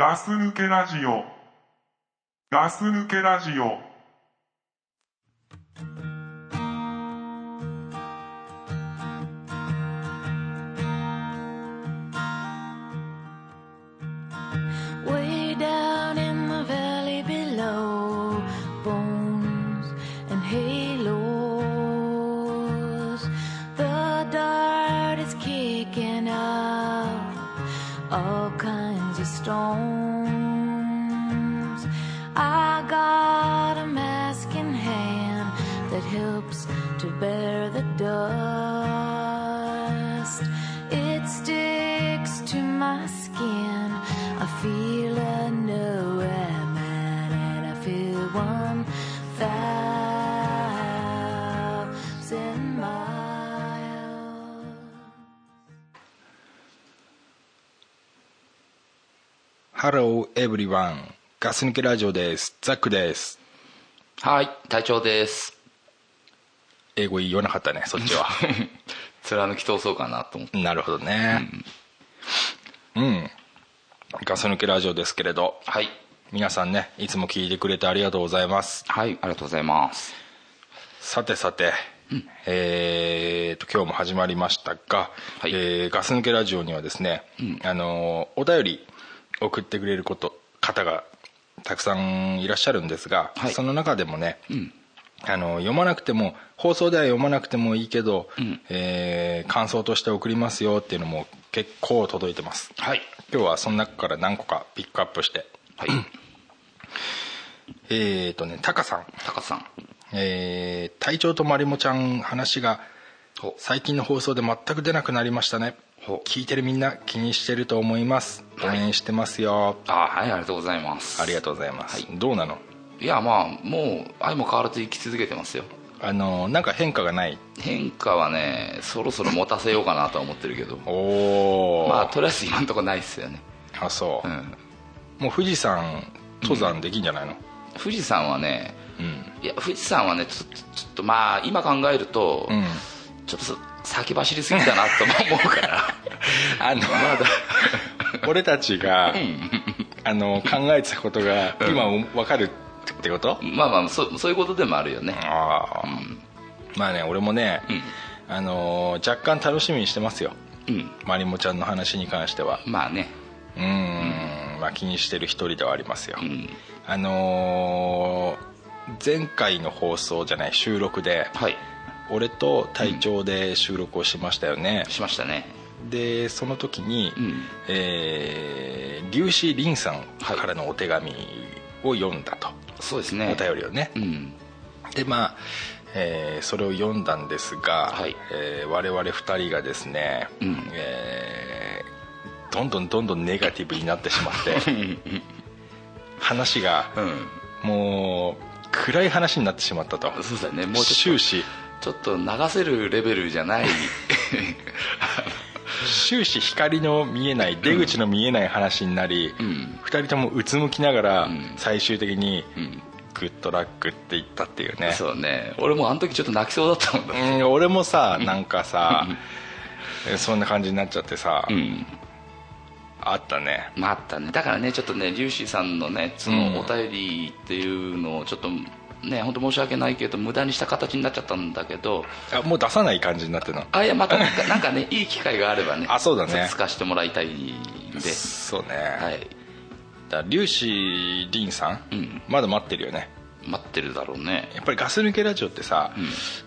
ガス抜けラジオ。ガス抜けラジオ。Hello everyone. ガス抜けラジオですザックですはい隊長です英語言わなかったねそっちは。貫き通そうかなと思って。なるほどね。うん、ガス抜けラジオですけれどはい。皆さんねいつも聞いてくれてありがとうございます。はいありがとうございます。さてさて、えーと今日も始まりましたが、はい。えーガス抜けラジオにはですね、あのーお便り送ってくれること方がたくさんいらっしゃるんですが、はい。その中でもね、あの読まなくても放送では読まなくてもいいけど、えー感想として送りますよっていうのも結構届いてます。はい。今日はその中から何個かピックアップして。はい。えーとねタカさん。高さん。えー隊長とまりもちゃん話がほ最近の放送で全く出なくなりましたね。ほ聞いてるみんな気にしてると思います。応はい。援してますよ、あはいありがとうございます。ありがとうございます、はい。どうなの？いやまあもう愛も変わらず生き続けてますよ。あのなんか変化がない？変化はねそろそろ持たせようかなとは思ってるけど。おおまあとりあえず今のところないっすよね。あそう、うん。もう富士山登山できんじゃないの？富士山はねうん。いや富士山はねちょっとちょっとまあ今考えると、うん、ちょっと先走りすぎたなとも思うから。あの俺たちが、あの考えてたことが今分かるってこと、まあまあそうそういうことでもあるよね。ああ、まあね俺もね、あのー若干楽しみにしてますよ。うん。まりもちゃんの話に関しては。まあね。うーん、まあ、気にしてる一人ではありますよ、うん。あのー前回の放送じゃない収録ではい俺と隊長で収録をしましたよね、しましたね。でその時に、うん。えー粒子凛さんからのお手紙を読んだと、そうですね。お便りをね、うん。でまあ、えーそれを読んだんですが、はい。えー我々2人がですね、うん。えーどんどんどんどんネガティブになってしまって 話がうん。もう暗い話になってしまったと。そうだね。もうちょっ終始。とちょっと流せるレベルじゃない。終始光の見えない出口の見えない話になり、うん。2人ともうつむきながらん。最終的にうん「グッドラック」って言ったっていうね。そうね。俺もあの時ちょっと泣きそうだったもんだうん俺もさなんかさえそんな感じになっちゃってさ、うん。あったね。まああったね。だからねちょっとねリュウシーさんのねそうん。のお便りっていうのをちょっとね本当申し訳ないけど無駄にした形になっちゃったんだけどあもう出さない感じになってるの？あいやまたなんかなんかねいい機会があればねあそうだね。使わせてもらいたいんで。そうね、はい。だ粒子凛さん、うん。まだ待ってるよね。待ってるだろうね。やっぱりガス抜けラジオってさ、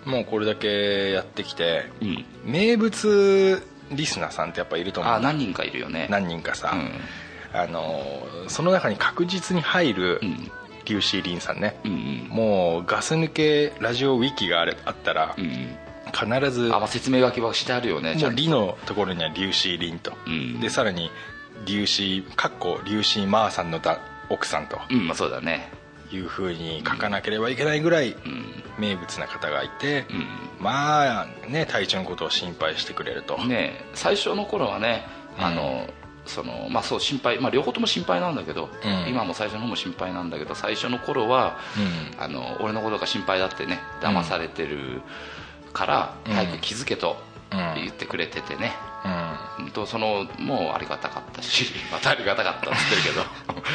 もうこれだけやってきて、うん。名物リスナーさんってやっぱいると思う。あ何人かいるよね。何人かさ、うん。あのその中に確実に入るん粒子凛さんね、うんうん。もうガス抜けラジオウィキがあれあったら、うん必ずあ、まあ、説明書きはしてあるよねちもう「ゃんと。リ」のところには粒子凛と、うんでさらに粒子かっこ粒子まーさんのだ奥さんと。うんまあそうだね。いうふうに書かなければいけないぐらいうん。名物な方がいて、うん。まあね体調のことを心配してくれると、ね最初の頃はねあの、そのまあそう心配、まあ、両方とも心配なんだけど、うん。今も最初の方も心配なんだけど最初の頃は、うん。あの俺のことが心配だってね騙されてるから、うん。早く気づけと、言ってくれててね、うん。うん、とそのもうありがたかったし またありがたかったっつってるけど、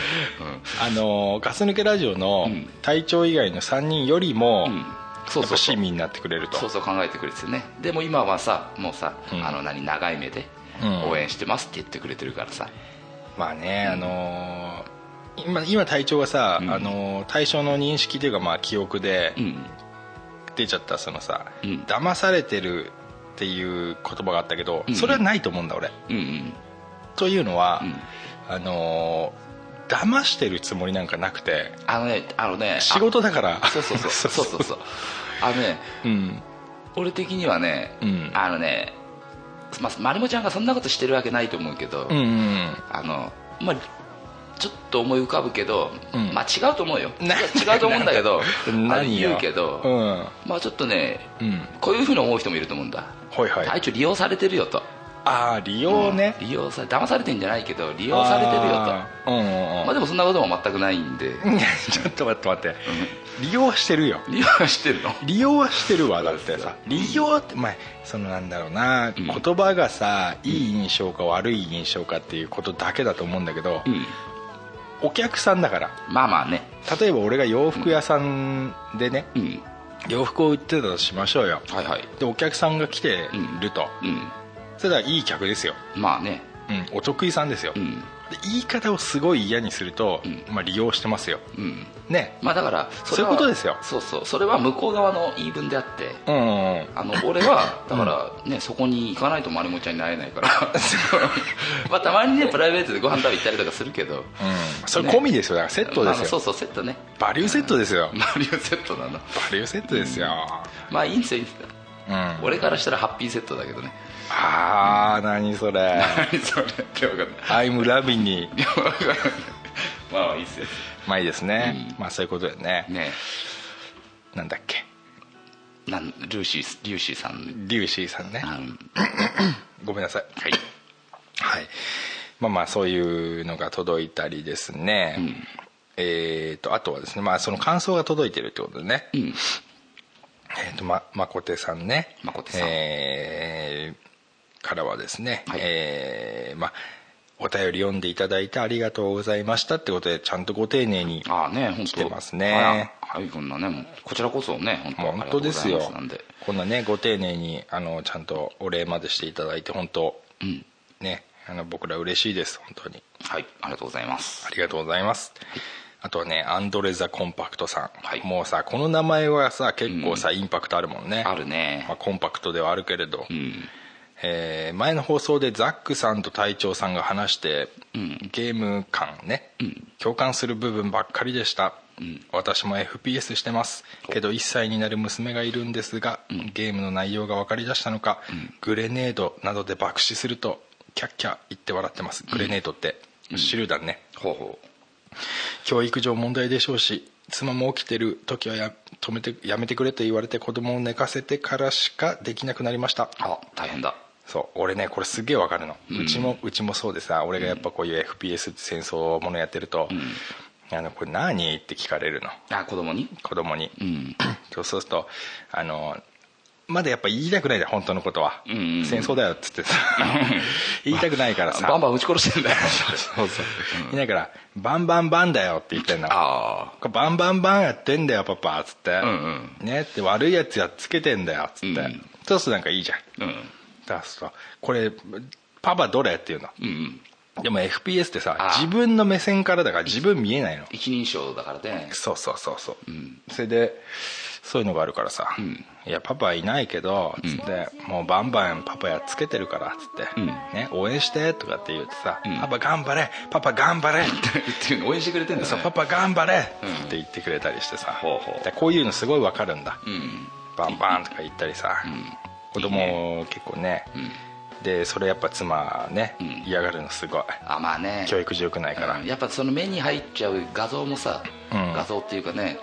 あのガス抜けラジオのうん。隊長以外の3人よりも、うん、そうそう親身になってくれると。そうそう考えてくれてね。でも今はさもうさ、うん。あの何長い目でうん応援してますって言ってくれてるからさ、まあね、あのー今今隊長がさ、うん。あのー対象の認識というかまあ記憶でうん。出ちゃったそのさ、うん。騙されてるっていう言葉があったけど、うん。それはないと思うんだ俺。うんうん。というのは、うん。あのー騙してるつもりなんかなくてあのねあのねあ仕事だから。そうそうそう。そうそうそう。あのねうん。俺的にはね、うん。あのねまあ、まりもちゃんがそんなことしてるわけないと思うけど、うんうんあのまあちょっと思い浮かぶけど、うん。まあ違うと思うよ。な違うと思うんだけど 何よ言うけど、うん。まあちょっとねうん。こういうふうに思う人もいると思うんだ。はいはい。隊長利用されてるよとああ利用ね、うん。利用さ騙されてんじゃないけど利用されてるよと。うんうんうん。まあでもそんなことも全くないんで。ちょっと待って待って、利用はしてるよ。利用はしてるの？利用はしてるわだってさ。利用ってまあそのなんだろうな、ん。言葉がさいい印象か悪い印象かっていうことだけだと思うんだけど、うん。お客さんだから。まあまあね。例えば俺が洋服屋さんでね、うん。洋服を売ってたとしましょうよ。はいはい。でお客さんが来てると、うんそれではいい客ですよ、まあね。うん、お得意さんですよ、うん。で言い方をすごい嫌にすると、うん。まあ、利用してますよ。うん。ね。まあだからそういうことですよ。そうそう。それは向こう側の言い分であってうんうんうん。あの俺は だからね、そこに行かないとまりもちゃんになれないから。まあたまにねプライベートでご飯食べ行ったりとかするけど。うん。それ込みですよ。だからセットですよ、まあそうそうセットね。バリューセットですよ。マリオセットなの。バリューセットですよ、まあいいんですよいいんですよ。うん、あ俺からしたらハッピーセットだけどねあー何それ。何それ。って分かんない「I'm loving に まあいいっすよ。まあいいですね、まあそういうことだよね。ね。なんだっけ？なんルーシーリューシーさん。リュウシーさんね。うん。ごめんなさい。はい。はい。まあまあそういうのが届いたりですね、ん。えっ、とあとはですねまあその感想が届いてるってことでね、うん。えっ、とままこてさんね。まこてさん。えーからはですね、はい。えーまあお便り読んでいただいてありがとうございましたってことでちゃんとご丁寧にああね本当。来てますね。はい、はい、こんなねこちらこそね本当ですよすなんで。こんなねご丁寧にあのちゃんとお礼までしていただいて本当うん。ねあの僕ら嬉しいです本当に。はいありがとうございます。ありがとうございます、あとはねアンドレ・ザ・コンパクトさん、はい。もうさこの名前はさ結構さ、インパクトあるもんね。あるね。まあ、コンパクトではあるけれど、うんえー前の放送でザックさんと隊長さんが話して、うん。ゲーム感ね、共感する部分ばっかりでした、ん。私も FPS してます。けど1歳になる娘がいるんですが、ゲームの内容が分かりだしたのか、グレネードなどで爆死するとキャッキャ言って笑ってます。グレネードって、手榴弾ね。ほうほ教育上問題でしょうし妻も起きてる時はや止めてやめてくれと言われて子供を寝かせてからしかできなくなりました。あ大変だそう俺ねこれすげえわかるの、ううんちもうちもそうでさ俺がやっぱこういう FPS って戦争ものやってると「あのこれ何?」って聞かれるの。あ子供に？子供に、うん。そうするとあのまだやっぱ言いたくないじゃん本当のことは、うんうん戦争だよっつってさ。言いたくないからさ。バンバン撃ち殺してんだよ。そうそう、いないから「バンバンバンだよ」って言ってんの。あこれバンバンバンやってんだよパパっつって、んねって悪いやつやっつけてんだよっつって、うん。そうするとなんかいいじゃん。あうんだからこれパパどれっていうの。うんでも FPS ってさ自分の目線からだから自分見えないの。一人称だからね。そうそうそうそう、ん。それでそういうのがあるからさ「ん。いやパパいないけど」つって、もうバンバンパパやっつけてるから」つって、うん。ね「応援して」とかって言ってさ「ん。パパ頑張れパパ頑張れ」ってっていうの。応援してくれてんだよねパパ頑張れうん。って言ってくれたりしてさ、こういうのすごいわかるんだ、うん。バンバンとか言ったりさ、子供結構ね、ん。でそれやっぱ妻ね、ん。嫌がるのすごい。あまあね。教育上良くないから、うん。やっぱその目に入っちゃう画像もさ、うん。画像っていうかね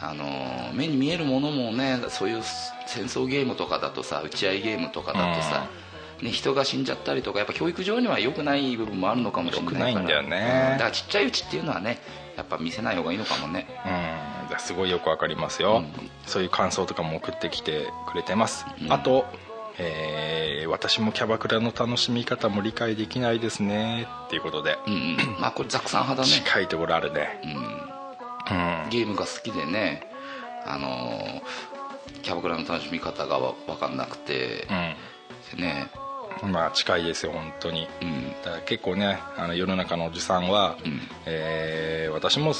あのー目に見えるものもねそういう戦争ゲームとかだとさ打ち合いゲームとかだとさ、ね、人が死んじゃったりとかやっぱ教育上には良くない部分もあるのかもしれないから。だよね。うん。だからちっちゃいうちっていうのはねやっぱ見せない方がいいのかもね。うんだすごいよくわかりますよ、うん。そういう感想とかも送ってきてくれてます、あと、えー私もキャバクラの楽しみ方も理解できないですねっていうことで、うんうん。ま あこれザクさん派だね。近いところあるね。ゲームが好きでねあのーキャバクラの楽しみ方がわ分かんなくて、ねうん。まあ近いですよ本当に、うん。だから結構ねあの世の中のおじさんは、ん。えー私も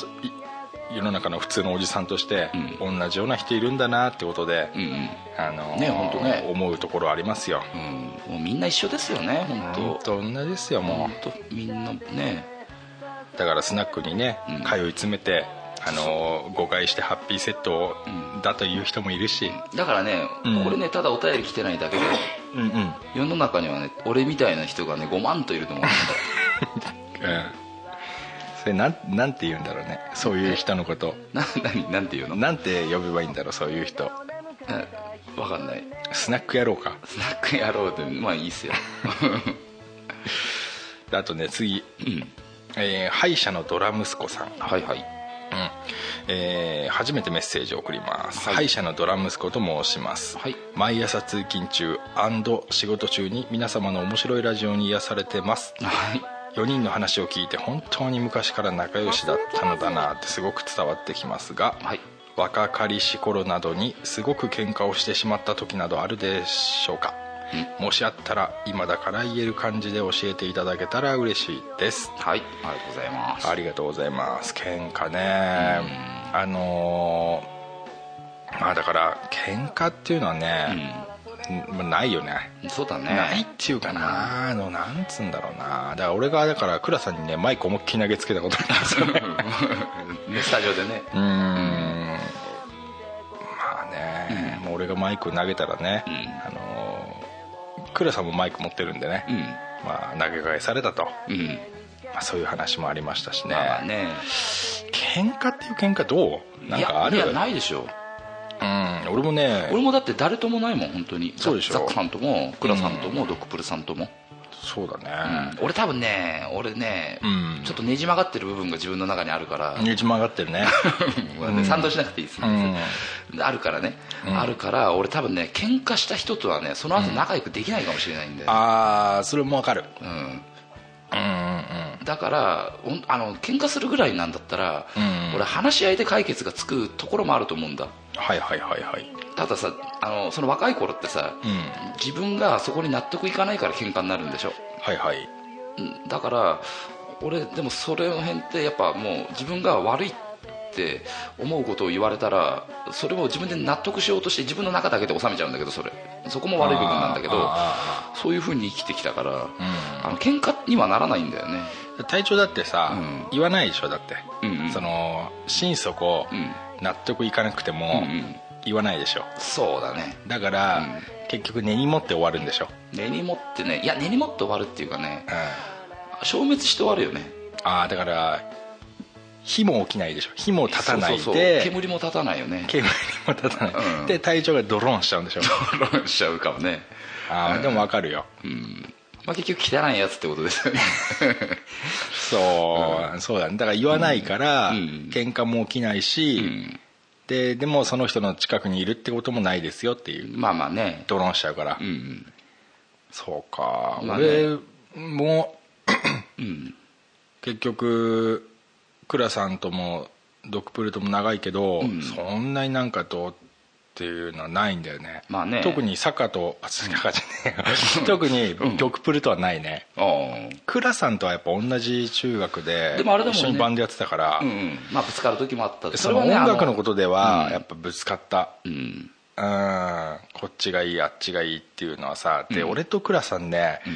世の中の普通のおじさんとして、同じような人いるんだなってことで、うんうん。あのーね本当ね。思うところありますよ、うん、もうみんな一緒ですよね本当。本当同じですよも本当みんなね。うだからスナックにね、うん。通い詰めてあのー誤解してハッピーセットをだという人もいるし、だからね、うん。これねただお便り来てないだけでうん、うん。世の中にはね俺みたいな人がね5万といると思うんだ うんそれなんなんて言うんだろうね。そういう人のこと。な何なんていうの？なんて呼べばいいんだろうそういう人。分かんない。スナックやろうか。スナックやろうってまあいいっすよ。で あとね次、うん。えー歯医者のドラ息子さん、うんはい。はいえー初めてメッセージを送ります、はい。歯医者のドラ息子と申します、はい。毎朝通勤中仕事中に皆様の面白いラジオに癒されてます。はい4人の話を聞いて本当に昔から仲良しだったのだなってすごく伝わってきますが、はい。若かりし頃などにすごく喧嘩をしてしまった時などあるでしょうか、もしあったら今だから言える感じで教えていただけたら嬉しいです。はい。ありがとうございます。ありがとうございます。喧嘩ね。あのーまあだから喧嘩っていうのはね、まあないよね。そうだね。ないっていうかな。あのなんつうんだろうな。だから俺がだから倉さんにねマイク思いっきり投げつけたことあるんですよ。ねねスタジオでね。うーん。まあね、もう俺がマイク投げたらね、ん。あのー倉さんもマイク持ってるんでね、まあ投げ返されたと、うんうん。まあ、そういう話もありましたしね,、まあまあね。喧嘩っていう喧嘩どう？なんかある？いやいやないでしょうん。俺もね俺もだって誰ともないもん本当に。そうでしょ。ザックさんともクラさんともドクプルさんとも、そうだね。俺多分ね俺ね、うん。ちょっとねじ曲がってる部分が自分の中にあるから、ねじ曲がってるね。まあね賛同しなくていいです、あるからね、あるから俺多分ね喧嘩した人とはねその後仲良くできないかもしれないんだよ、ああそれもわかる。うん、うんうんうん。だからあの喧嘩するぐらいなんだったら、うん。俺話し合いで解決がつくところもあると思うんだはいはいはいはい。たださあのその若い頃ってさ、うん。自分がそこに納得いかないから喧嘩になるんでしょ？はいはい。うん。だから俺でもそれの辺ってやっぱもう自分が悪いって思うことを言われたらそれを自分で納得しようとして自分の中だけで収めちゃうんだけどそれ。そこも悪い部分なんだけどあそういうふうに生きてきたから、ん。あの喧嘩にはならないんだよね。ー隊長だってさ、うん。言わないでしょだって、うんうん。その心底うん。納得いかなくても言わないでしょ。そうだね。だから、うん。結局根に持って終わるんでしょ、根に持ってねいや根に持って終わるっていうかねうん、消滅して終わるよね。ああだから火も起きないでしょ。火も立たないでそうそうそう。煙も立たないよね。煙も立たない、うん。で隊長がドローンしちゃうんでしょ。ロンしちゃうかもね。ああでも分かるよ。うんまあ結局汚いやつってことですよね。そう、そうだね。だから言わないから、うん。喧嘩も起きないし、うん。ででもその人の近くにいるってこともないですよっていう。まあまあね。ドローンしちゃうから、うんそうか、まあね。俺もうん。結局倉さんともドクプルとも長いけど、うん。そんなになんかどうっていうのはないんだよね,、まあね。特に坂とあ坂じゃねえよ。特にドクプルとはないね。ああ。倉さんとはやっぱ同じ中学ででもあれだもんね。一緒にバンドやってたから、うんうん。まあぶつかる時もあった。その音ね楽のことではうん。やっぱぶつかった。うん。うん。こっちがいいあっちがいいっていうのはさで、うん。俺と倉さんね、ん。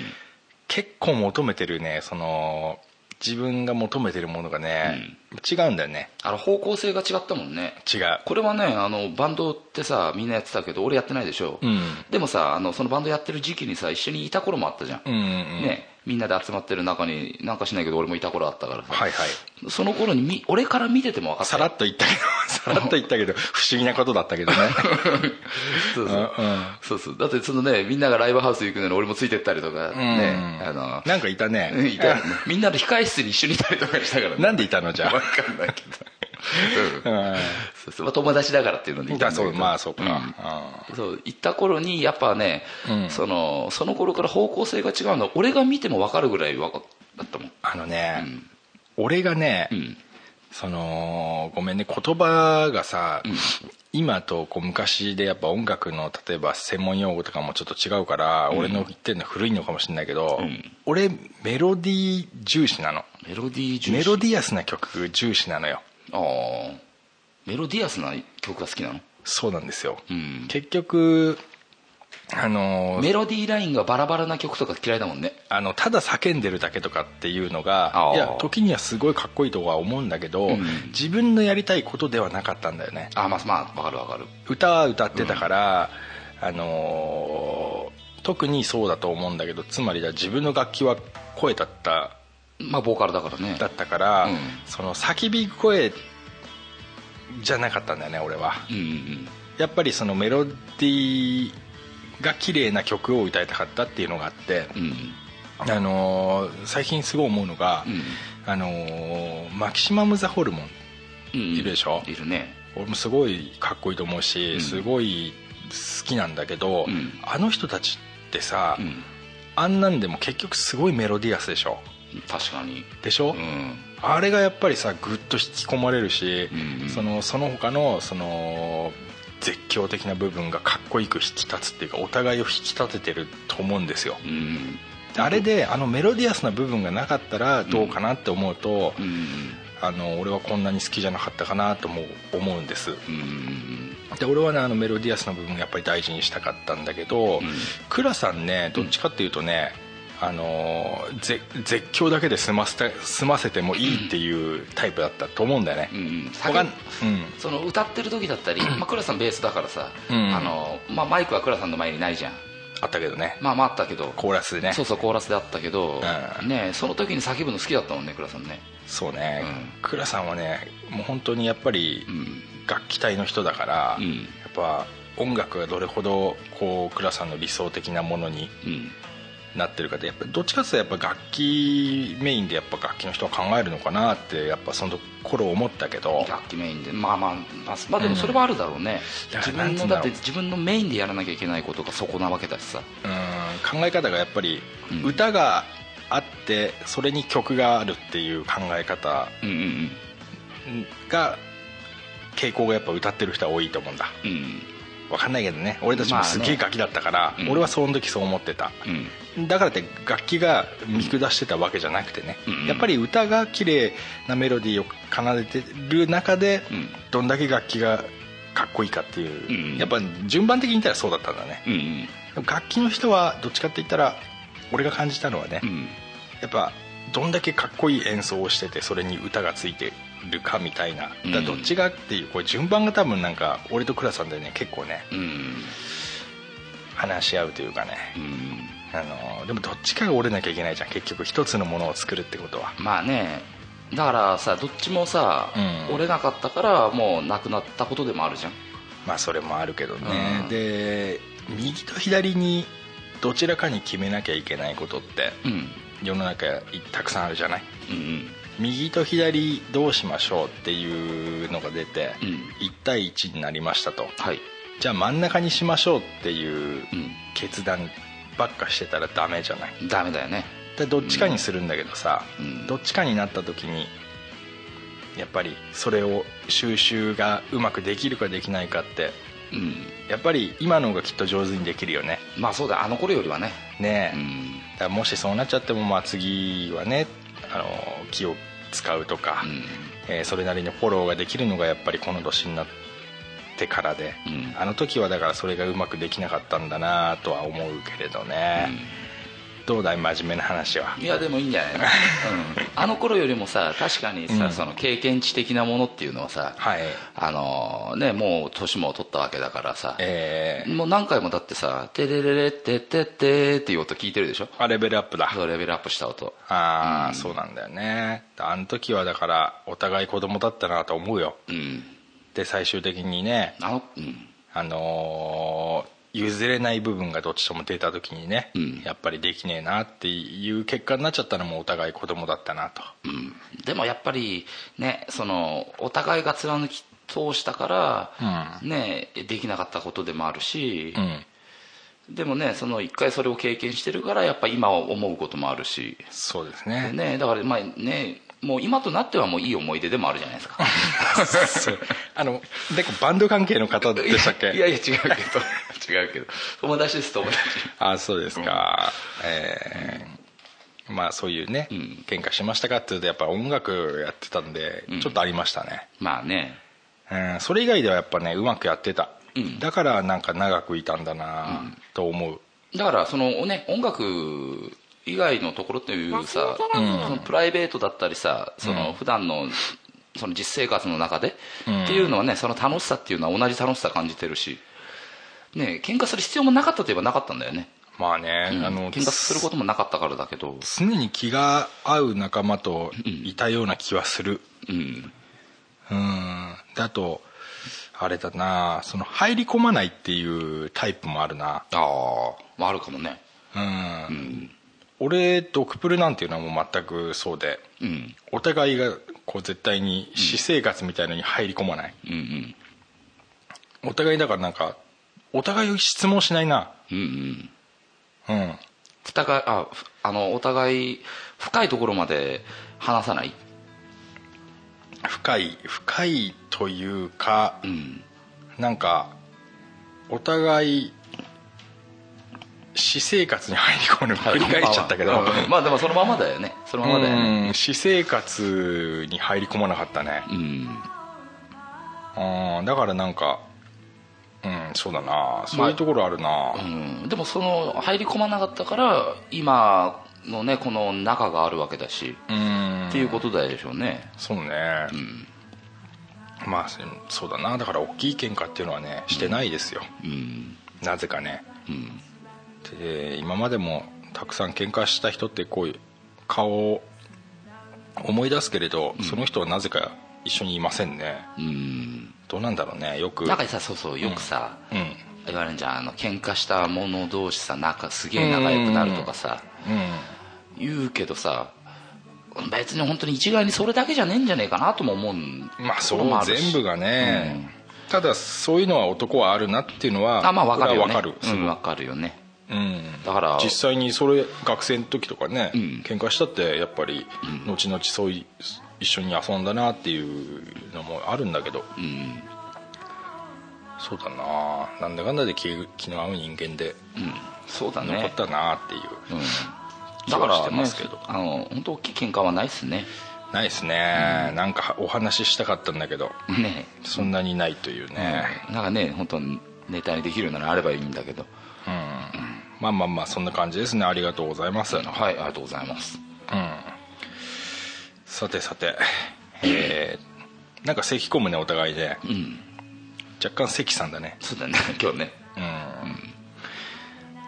結構求めてるねその自分が求めてるものがね、違うんだよね。あの方向性が違ったもんね。違う。これはねあのバンドってさみんなやってたけど俺やってないでしょ、うん。でもさあのそのバンドやってる時期にさ一緒にいた頃もあったじゃん、うんうんうん。ねみんなで集まってる中になんかしないけど俺もいた頃あったからさ、はいはい。その頃にみ俺から見てても分かった。さらっと言ったけど さらっと言ったけど不思議なことだったけどね。そうそう,、うんうん。そうそう。だってそのねみんながライブハウス行くのに俺もついてったりとかね、うん。あのなんかいたね。いたみんなで控え室に一緒にいたりとかしたからね。なんでいたのじゃあ。分かんないけどうん。そうそう。まあ友達だからっていうので言ったんだけど。まあそうか、ん。そう行った頃にやっぱね、うん。そのその頃から方向性が違うのは俺が見ても分かるぐらいわかだったもん。あのね、俺がね、うん。そのごめんね言葉がさ、今とこう昔でやっぱ音楽の例えば専門用語とかもちょっと違うから、俺の言ってるの古いのかもしれないけど、ん。俺メロディー重視なの。メロディー重視。メロディアスな曲重視なのよああメロディアスな曲が好きなの？そうなんですよ、うん。結局あのメロディーラインがバラバラな曲とか嫌いだもんね。あのただ叫んでるだけとかっていうのがいや時にはすごいかっこいいとは思うんだけど、ん。自分のやりたいことではなかったんだよね。あまあまあ分かる分かる。歌は歌ってたから、あのー特にそうだと思うんだけどつまりだ自分の楽器は声だったまあボーカルだからね。だったから、うん。その叫び声じゃなかったんだよね俺は。うんうんやっぱりそのメロディーが綺麗な曲を歌いたかったっていうのがあって、うん。うんあのー最近すごい思うのが、うん。あのーマキシマム・ザ・ホルモンうん。いるでしょ？いるね。俺もすごいかっこいいと思うし、うん。すごい好きなんだけど、うん。あの人たちってさ、うん。あんなんでも結局すごいメロディアスでしょ？確かに。でしょ、うん。あれがやっぱりさグッと引き込まれるし、うんうん。そのその他のその絶叫的な部分がかっこよく引き立つっていうかお互いを引き立ててると思うんですよ。うん。あれであのメロディアスな部分がなかったらどうかなって思うと、うん。あの俺はこんなに好きじゃなかったかなとも思うんです。うん。で俺はねあのメロディアスな部分やっぱり大事にしたかったんだけど、うん。倉さんねどっちかっていうとね、あのぜ絶叫だけで済ませて済ませてもいいっていうタイプだったと思うんだよね、うんうん。その歌ってる時だったり、まあ、倉さんベースだからさ、うんあのまあ、マイクは倉さんの前にないじゃん。あったけどね。まあまああったけど。コーラスでね。そうそうコーラスであったけど、うん。ねその時に叫ぶの好きだったもんね倉さんね。そうね。うん。倉さんはねもう本当にやっぱりうん。楽器隊の人だから、うん。やっぱ音楽がどれほどこう倉さんの理想的なものにうんなってるかでやっぱどっちかっていうとやっぱ楽器メインでやっぱ楽器の人は考えるのかなってやっぱその頃思ったけど。楽器メインでまあまあまあ、まあ、でもそれはあるだろうね、うん自分のだって自分のメインでやらなきゃいけないことがそこなわけだしさ。うん。考え方がやっぱりうん。歌があってそれに曲があるっていう考え方が傾向がやっぱ歌ってる人は多いと思うんだ。うん。うん分かんないけどね。俺たちもすげえ楽器だったから、うん。俺はその時そう思ってた、うんだからって楽器が見下してたわけじゃなくてね、うん。やっぱり歌が綺麗なメロディーを奏でてる中で、うん。どんだけ楽器がかっこいいかっていう、うん。やっぱ順番的に言ったらそうだったんだね、うん楽器の人はどっちかって言ったら俺が感じたのはね、うん。やっぱどんだけかっこいい演奏をしててそれに歌がついてるかみたいな。だどっちがっていうこれ順番が多分なんか俺と倉さんでね結構ねうん。話し合うというかね。うんあのでもどっちかが折れなきゃいけないじゃん。結局一つのものを作るってことは。まあね。だからさどっちもさ、うん。折れなかったからもうなくなったことでもあるじゃん。まあそれもあるけどね、うん。で右と左にどちらかに決めなきゃいけないことってうん。世の中たくさんあるじゃない？うん右と左どうしましょうっていうのが出て、うん。1対1になりましたと。はい。じゃあ真ん中にしましょうっていうう決断ばっかしてたらダメじゃない？んダメだよね。でどっちかにするんだけどさ、うん。どっちかになった時にやっぱりそれを収集がうまくできるかできないかってうん。やっぱり今の方がきっと上手にできるよね。まあそうだあの頃よりはね。ねえ、うん。だからもしそうなっちゃってもまあ次はねあの気を使うとか、うん。えーそれなりにフォローができるのがやっぱりこの年になってからで、うん。あの時はだからそれがうまくできなかったんだなとは思うけれどね、どうだい真面目な話は？いやでもいいんじゃないの、うん、あの頃よりもさ確かにさ、うん。その経験値的なものっていうのはさ、はい。あのねもう年も取ったわけだからさ、えーもう何回もだってさ「テレレレテテテ」っていう音聞いてるでしょ？あレベルアップだ。そうレベルアップした音。ああ、うん。そうなんだよね。あの時はだからお互い子供だったなと思うよ。うんで最終的にねあのうん。あのー譲れない部分がどっちとも出た時にね、うん。やっぱりできねえなっていう結果になっちゃったのもお互い子供だったなと、うん。でもやっぱりねそのお互いが貫き通したから、ねできなかったことでもあるしう、ん。でもねその一回それを経験してるからやっぱ今思うこともあるし、そうですね。ね、だからまあねもう今となってはもういい思い出でもあるじゃないですか。あのでバンド関係の方でしたっけ？いやいや違うけど。違うけど。友達です友達。あそうですか、えーまあそういうね、ん。喧嘩しましたかっていうとやっぱ音楽やってたんで、ちょっとありましたね、まあね。うん、それ以外ではやっぱねうまくやってた、うん。だからなんか長くいたんだなと思う、だからそのね音楽以外のところっていうさ、そのプライベートだったりさその普段のその実生活の中で、っていうのはねその楽しさっていうのは同じ楽しさ感じてるしね喧嘩する必要もなかったといえばなかったんだよね、まあね、うん。あの喧嘩することもなかったからだけど。常に気が合う仲間といたような気はする。うん。うん。だとあれだなその入り込まないっていうタイプもあるな。ああまああるかもね。うん、俺ドクプルなんていうのはもう全くそうでうん。お互いがこう絶対に私生活みたいのに入り込まない、うんうん。お互いだからなんかお互い質問しないな。うんうん。うん。あふあのお互い深いところまで話さない？深い深いというかうん。なんかお互い私生活に入り込むの繰り返しちゃったけど、まあまあまあ。でもそのままだよね。そのままだよね。うん。私生活に入り込まなかったね。うん。うん。だからなんかうんそうだな。そういうところあるな、うん。でもその入り込まなかったから今のねこの仲があるわけだし、うん。っていうことだでしょうね。そうね、まあそうだな。だから大きい喧嘩っていうのはねしてないですよ、うん。なぜかね。うんで今までもたくさん喧嘩した人ってこういう顔を思い出すけれど、その人はなぜか一緒にいませんね。うん。どうなんだろうねよく。なんかさそうそうよくさ、うん。言われるじゃんあの喧嘩した者同士さ仲すげえ仲良くなるとかさうん。言うけどさ別に本当に一概にそれだけじゃねえんじゃねえかなとも思うん。まあそう全部がね、ただそういうのは男はあるなっていうのはあまあ分かるよね。分かる。うん分かるよねうん。だから。実際にそれ学生の時とかね、うん。喧嘩したってやっぱり後々そういう一緒に遊んだなっていうのもあるんだけど。うん。そうだな。なんだかんだで気気の合う人間でうん。そうだね。残ったなっていう、うん。だからねますけど。あの本当大きい喧嘩はないっすね。ないですね、なんかお話ししたかったんだけど。ね。そんなにないというね、なんかね本当にネタにできるならあればいいんだけどまあまあまあそんな感じですね。ありがとうございます、はいありがとうございます。さてさて。えー、なんか咳込むねお互いで。うん。若干咳さんだね。そうだね 今日ね。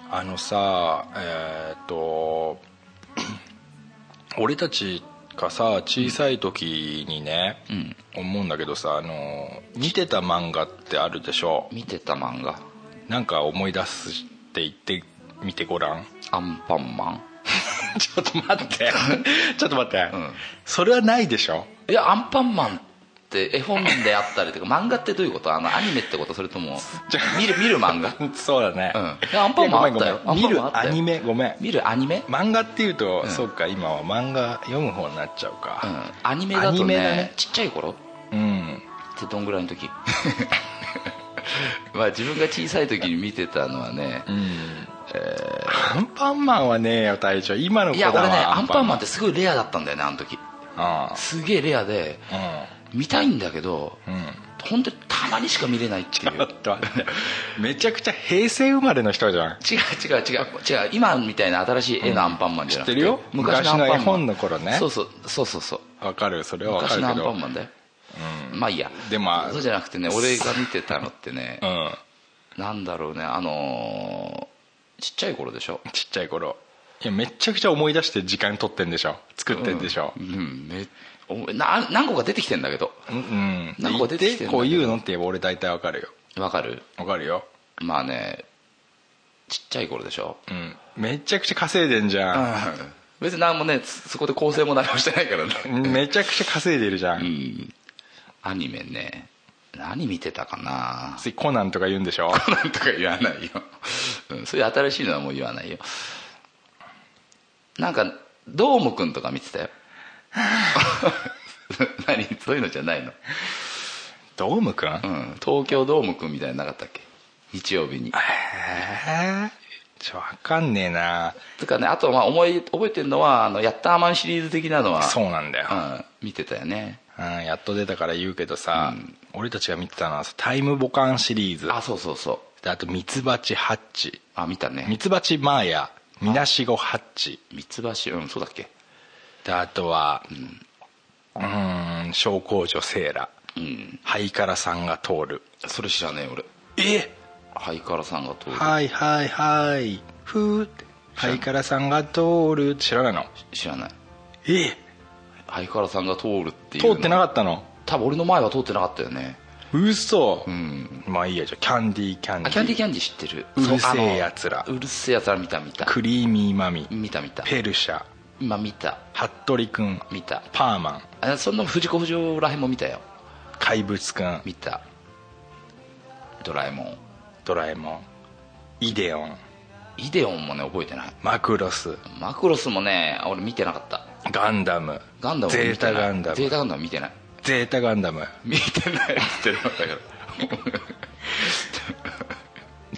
あのさえーっと 俺たちがさ小さい時にね、うん。思うんだけどさあの見てた漫画ってあるでしょ？見てた漫画。なんか思い出して言ってみてごらん。アンパンマン。ちょっと待って。ちょっと待って、ん。それはないでしょ？いやアンパンマンって絵本であったりとか漫画ってどういうこと？あのアニメってこと？それとも見る見る漫画？そうだね、うん。アンパンマンあったよ。見るアニメ？ごめん。見るアニメ？漫画っていうと、ん。そうか今は漫画読む方になっちゃううかん。アニメだとねね。ちっちゃい頃？うん、ってどんぐらいの時？まあ自分が小さい時に見てたのはね、アンパンマンはねえよ隊長今の子だわいや俺ねアンパンマン。っンてすごいレアだったんだよねあの時。あすげえレアで見たいんだけどうん。うん本当にたまにしか見れないっていう。ちょっと待って。めちゃくちゃ平成生まれの人じゃん。違う違う違う。違う今みたいな新しい絵のアンパンマンじゃなくて、知ってるよ。昔の絵本の頃ね。そうそう。そうそうそうわかる。それはわか昔のアンパンマンだよ、まあいいや。でもそうじゃなくてね俺が見てたのってねうん。なんだろうねあのーちっちゃい頃でしょ？ちっちゃい頃。いやめちゃくちゃ思い出して時間取ってんでしょ？作ってんでしょ？うん。めおな何個か出てきてんだけど。うんうん。なんか出てきてんだけど。こういうのって言えば俺大体わかるよ。わかる？わかるよ。まあねちっちゃい頃でしょ？うん。めちゃくちゃ稼いでんじゃん、別に何もねそそこで構成も何もしてないからね。めちゃくちゃ稼いでるじゃん、うん。アニメね何見てたかな？次コナンとか言うんでしょ？なんとか言わないよ、うん、そういう新しいのはもう言わないよ。なんかドームくんとか見てたよ。何？そういうのじゃないの。ドームくん、うん東京ドームくんみたいなのなかったっけ？日曜日に。えー、ちょわかんねえな。つかねあとまあ思い覚えてるのはあのヤッターマンシリーズ的なのは。そうなんだよ、うん、見てたよねうん、やっと出たから言うけどさ、俺たちが見てたのはタイムボカンシリーズ。あそうそうそう。であとミツバチハッチ。あ見たね。ミツバチマーヤ。みなしごハッチ。三つ橋うんそうだっけ。であとはうん。小公女セーラうん。ハイカラさんが通る。それ知らねえ俺。え？ハイカラさんが通る。はいはいはい。ふーって。ハイカラさんが通る。知らないの？知らない。え？ハイカラさんが通るっていう通ってなかっったの？た多分俺の前は通ってなかったよね。嘘、うん。まあいいやじゃあキャンディーキャンディーあキャンディーキャンディー知ってる。うるせえやつら。うるせえやつら見た見た。クリーミーマミ。見た見た。ペルシャ。今見た。服部くん見た。パーマン。あそんな藤子不二雄らへんも見たよ。怪物くん。見た。ドラえもん。ドラえもん。イデオン。イデオンもね覚えてない。マクロス。マクロスもね俺見てなかったガンダム。ガンダムもゼータガンダム。ゼータガンダム見てない。ゼータガンダム。見てないってるんだ。から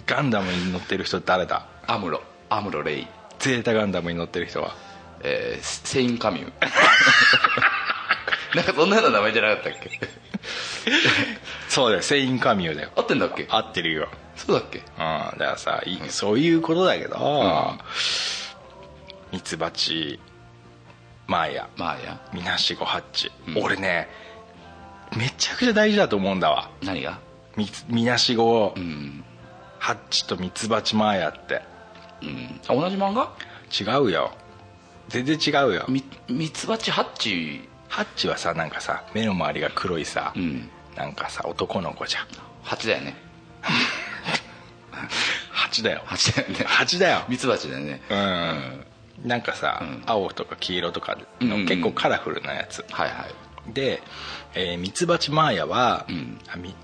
ガンダムに乗ってる人誰だ？アムロ。アムロレイ。ゼータガンダムに乗ってる人は？えー、セインカミュー。なんかそんなような名前じゃなかったっけ？そうだよ。セインカミューだよ。合ってんだっけ？合ってるよ。そうだっけ？うん。だからさいそういうことだけど。ミツバチマーヤ。まあやみなしごハッチ、うん。俺ねめちゃくちゃ大事だと思うんだわ。何が？みつみなしごうん。ハッチとミツバチマーヤって。うん。あ同じ漫画？違うよ。全然違うよ。みミツバチハッチハッチはさなんかさ目の周りが黒いさ、うん。なんかさ男の子じゃん。ハチだよね。ハチだよ。ハチだよね。ハチだよ。ミツバチだよね。うん、なんかさ、ん。青とか黄色とかの結構カラフルなやつ、はいはい。で、えーミツバチマーヤは、うん。あみん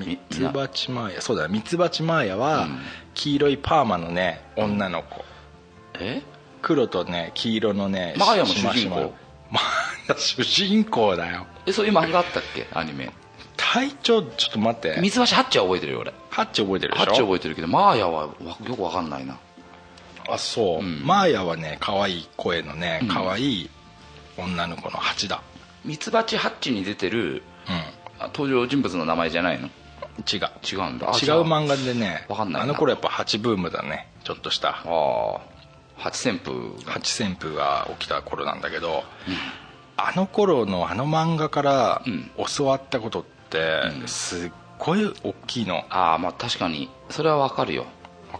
ミツバチマーヤ。そうだミツバチマーヤは、うん。黄色いパーマのね女の子。え？黒とね黄色のねマーヤも主人公？マーヤ主人公だよ。えそういう漫画あったっけ？アニメ。隊長ちょっと待って。ミツバチハッチは覚えてるよ俺。ハッチ覚えてるでしょ？ハッチ覚えてるけどマーヤはわよくわかんないなあそう、うん。マーヤはね可愛い声のねうん。可愛い女の子のハチだ。ミツバチハッチに出てるうあ登場人物の名前じゃないの？ん違う。違うんだ。あ違う漫画でねわかんないな。あの頃やっぱハチブームだねちょっとした。ああハチ旋風ハチ旋風が起きた頃なんだけど、あの頃のあの漫画からうん。教わったことってすっごい大きいの。ああまあ確かに。それはわかるよ。わ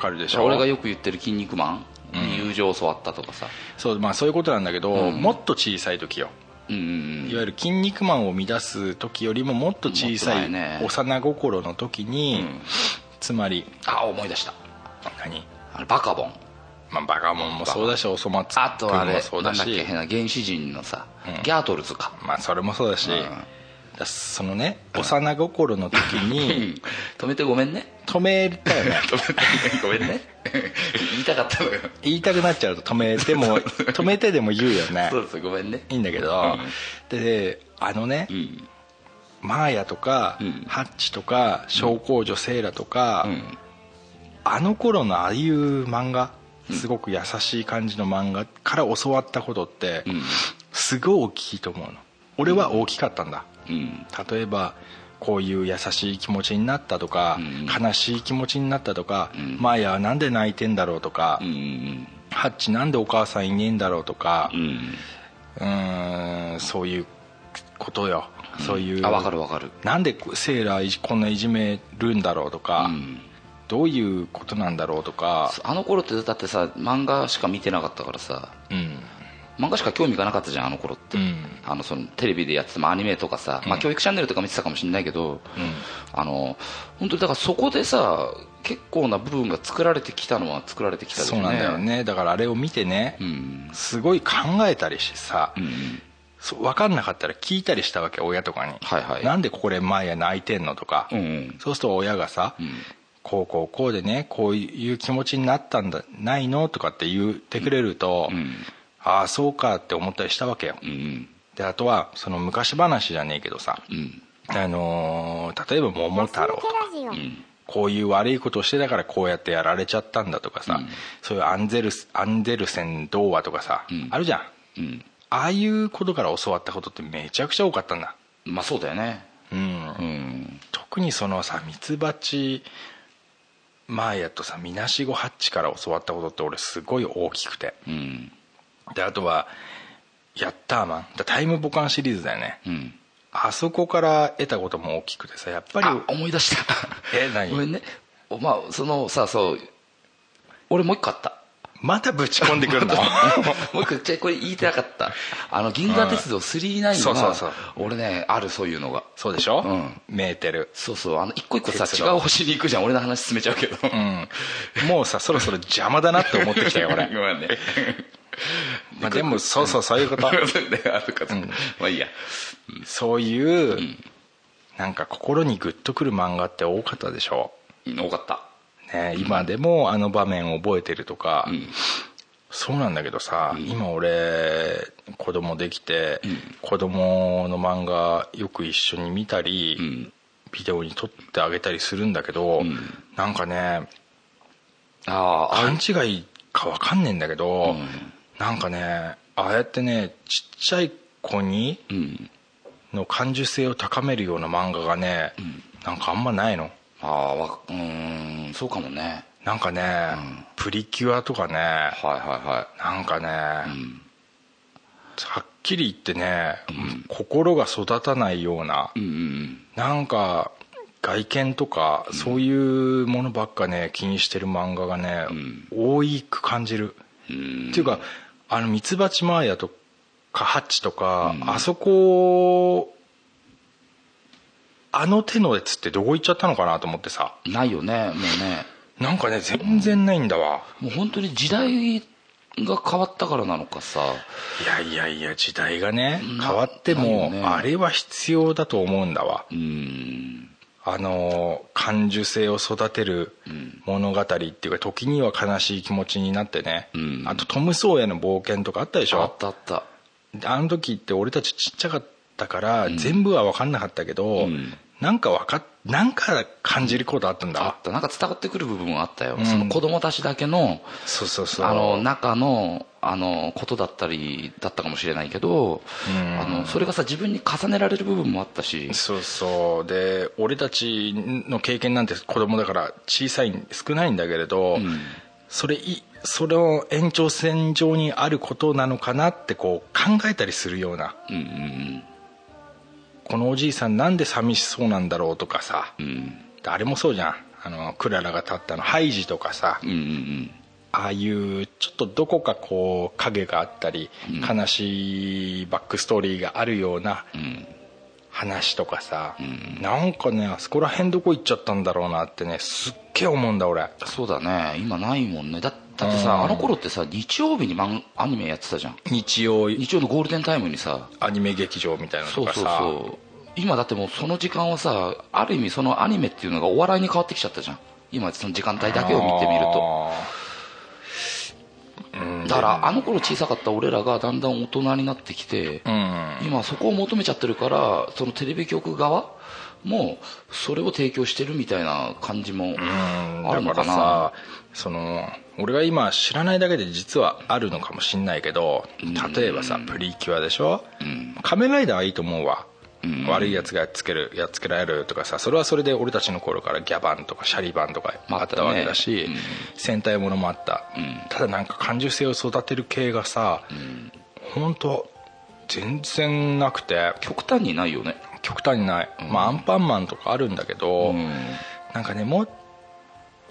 かるでしょ？俺がよく言ってる「筋肉マン」に友情を教わったとかさ。そう,、まあ、そういうことなんだけど、うん。もっと小さい時よ。うんうんいわゆる「筋肉マン」を乱す時よりももっと小さいね。幼心の時に、うん。つまりあ思い出した。何？あれバカボン。まあ、バカモンもそうだしおそ松あとあれそうだし。なんだっけ変な原始人のさ、うん。ギャートルズか。まあそれもそうだし、うん。だそのね幼心の時に 止めてごめんね。止めたよね。止めてごめんね。言いたかったのよ。言いたくなっちゃうと止めても止めてでも言うよね。そうですごめんね。いいんだけど、であのね、うん。マーヤとか、うん。ハッチとか小公女セーラとか、うん。あの頃のああいう漫画すごく優しい感じの漫画から教わったことって、うん。すごい大きいと思うの。俺は大きかったんだ、うん。例えばこういう優しい気持ちになったとか、うん。悲しい気持ちになったとか、ん。マーヤはなんで泣いてんだろうとか、うんうんハッチなんでお母さんいねえんだろうとかう、ん。んそういうことよ、そういうあ分かる分かる。なんでセーラーこんないじめるんだろうとか、うん。どういうことなんだろうとか、あの頃ってだってさ漫画しか見てなかったからさ。うん、漫画しか興味がなかったじゃんあの頃って、うん。あのそのテレビでやってたまあアニメとかさ、まあ、教育チャンネルとか見てたかもしれないけど、あの本当にだからそこでさ結構な部分が作られてきたのは作られてきたですそうなんだよね。だからあれを見てね、うん。すごい考えたりしてさ、うんそう分かんなかったら聞いたりしたわけ親とかに、はいはい。なんでこれ前や泣いてんのとか、うんうん。そうすると親がさ、ん。こうこうこうでねこういう気持ちになったんだないのとかって言ってくれると、んああそうかって思ったりしたわけよ、うんであとはその昔話じゃねえけどさ、うん。あのー例えば桃太郎とか。うん。こういう悪いことをしてたからこうやってやられちゃったんだとかさ、そういうアンゼルスアンデルセン童話とかさ、ん。あるじゃん。うん。ああいうことから教わったことってめちゃくちゃ多かったんだ。まあそうだよね。うん、うん。特にそのさミツバチマーヤとさみなしごハッチから教わったことって俺すごい大きくて。うんであとはヤッターマンだタイムボカンシリーズだよね。うん。あそこから得たことも大きくてさやっぱりあ思い出した。え何？ごめんね。まあそのさそう俺もう一個あった。またぶち込んでくるの？もう一個じゃあこれ言いたかった。あの銀河鉄道999がそうそうそう。俺ねあるそういうのが。そうでしょ、うん。メーテル。そうそう。あの一個一個さ違う星に行くじゃん。俺の話進めちゃうけど。うん。もうさそろそろ邪魔だなって思ってきたよ 俺。ごめんね まあでもそうそうそういうこと。であるかと。まあいいや。そういう、なんか心にグッとくる漫画って多かったでしょ？多かった。ね、今でもあの場面を覚えてるとか、ん。そうなんだけどさ、今俺子供できて、子供の漫画よく一緒に見たり、ん。ビデオに撮ってあげたりするんだけど、なんかねああ勘違いかわかんねえんだけど、んなんかねああやってねちっちゃい子にうん。の感受性を高めるような漫画がね、なんかあんまないの。ああわうーんそうかもね。なんかね、プリキュアとかねはいはなんかね、いはいうん。はっきり言ってね、心が育たないような、うんうんなんか外見とか、そういうものばっかね気にしてる漫画がね、多いく感じる、うん。っていうかあのミツバチマーヤとかハッチとか、あそこあの手のやつってどこ行っちゃったのかなと思ってさ。ないよねもうね。なんかね全然ないんだわ。もう本当に時代が変わったからなのかさ。いやいやいや時代がねな変わっても、あれは必要だと思うんだわ。うんあの感受性を育てる物語っていうか時には悲しい気持ちになってね、うん。あとトム・ソーヤの冒険とかあったでしあょったあった。あの時って俺たちちっちゃかったから、全部は分かんなかったけど、んなんか分かっなんか感じることあったんだ。あった。なんか伝わってくる部分はあったよ、ん。その子供たちだけのそうそうそう。あの中のあのことだったりだったかもしれないけど、うん。あのそれがさ自分に重ねられる部分もあったし。そうそう。で俺たちの経験なんて子供だから小さい少ないんだけれど、ん。それいそれを延長線上にあることなのかなってこう考えたりするようなうんうんこのおじいさんなんで寂しそうなんだろうとかさうん。うんあれもそうじゃん。あのクララが立ったのハイジとかさ、うんうんああいうちょっとどこかこう影があったり、悲しいバックストーリーがあるようなうん。話とかさ、なんかねあそこら辺どこ行っちゃったんだろうなってねすっげえ思うんだ俺。そうだね。今ないもんね。だだってさ、うん。あの頃ってさ日曜日にマンアニメやってたじゃん。日曜日曜のゴールデンタイムにさアニメ劇場みたいなのそうそうとかさそう。今だってもうその時間はさある意味そのアニメっていうのがお笑いに変わってきちゃったじゃん。今その時間帯だけを見てみると。うん。だからあの頃小さかった俺らがだんだん大人になってきて、うん。今そこを求めちゃってるからそのテレビ局側もそれを提供してるみたいな感じもうん。あるのかな。だからさその俺が今知らないだけで実はあるのかもしんないけど例えばさプリキュアでしょ、仮面ライダーはいいと思うわ、悪いやつがやっつけるやっつけられるとかさそれはそれで俺たちの頃からギャバンとかシャリバンとかあったわけだし、戦隊ものもあった、ただなんか感受性を育てる系がさ、本当全然なくて。極端にないよね。極端にない、まあアンパンマンとかあるんだけど、うん。なんかねもう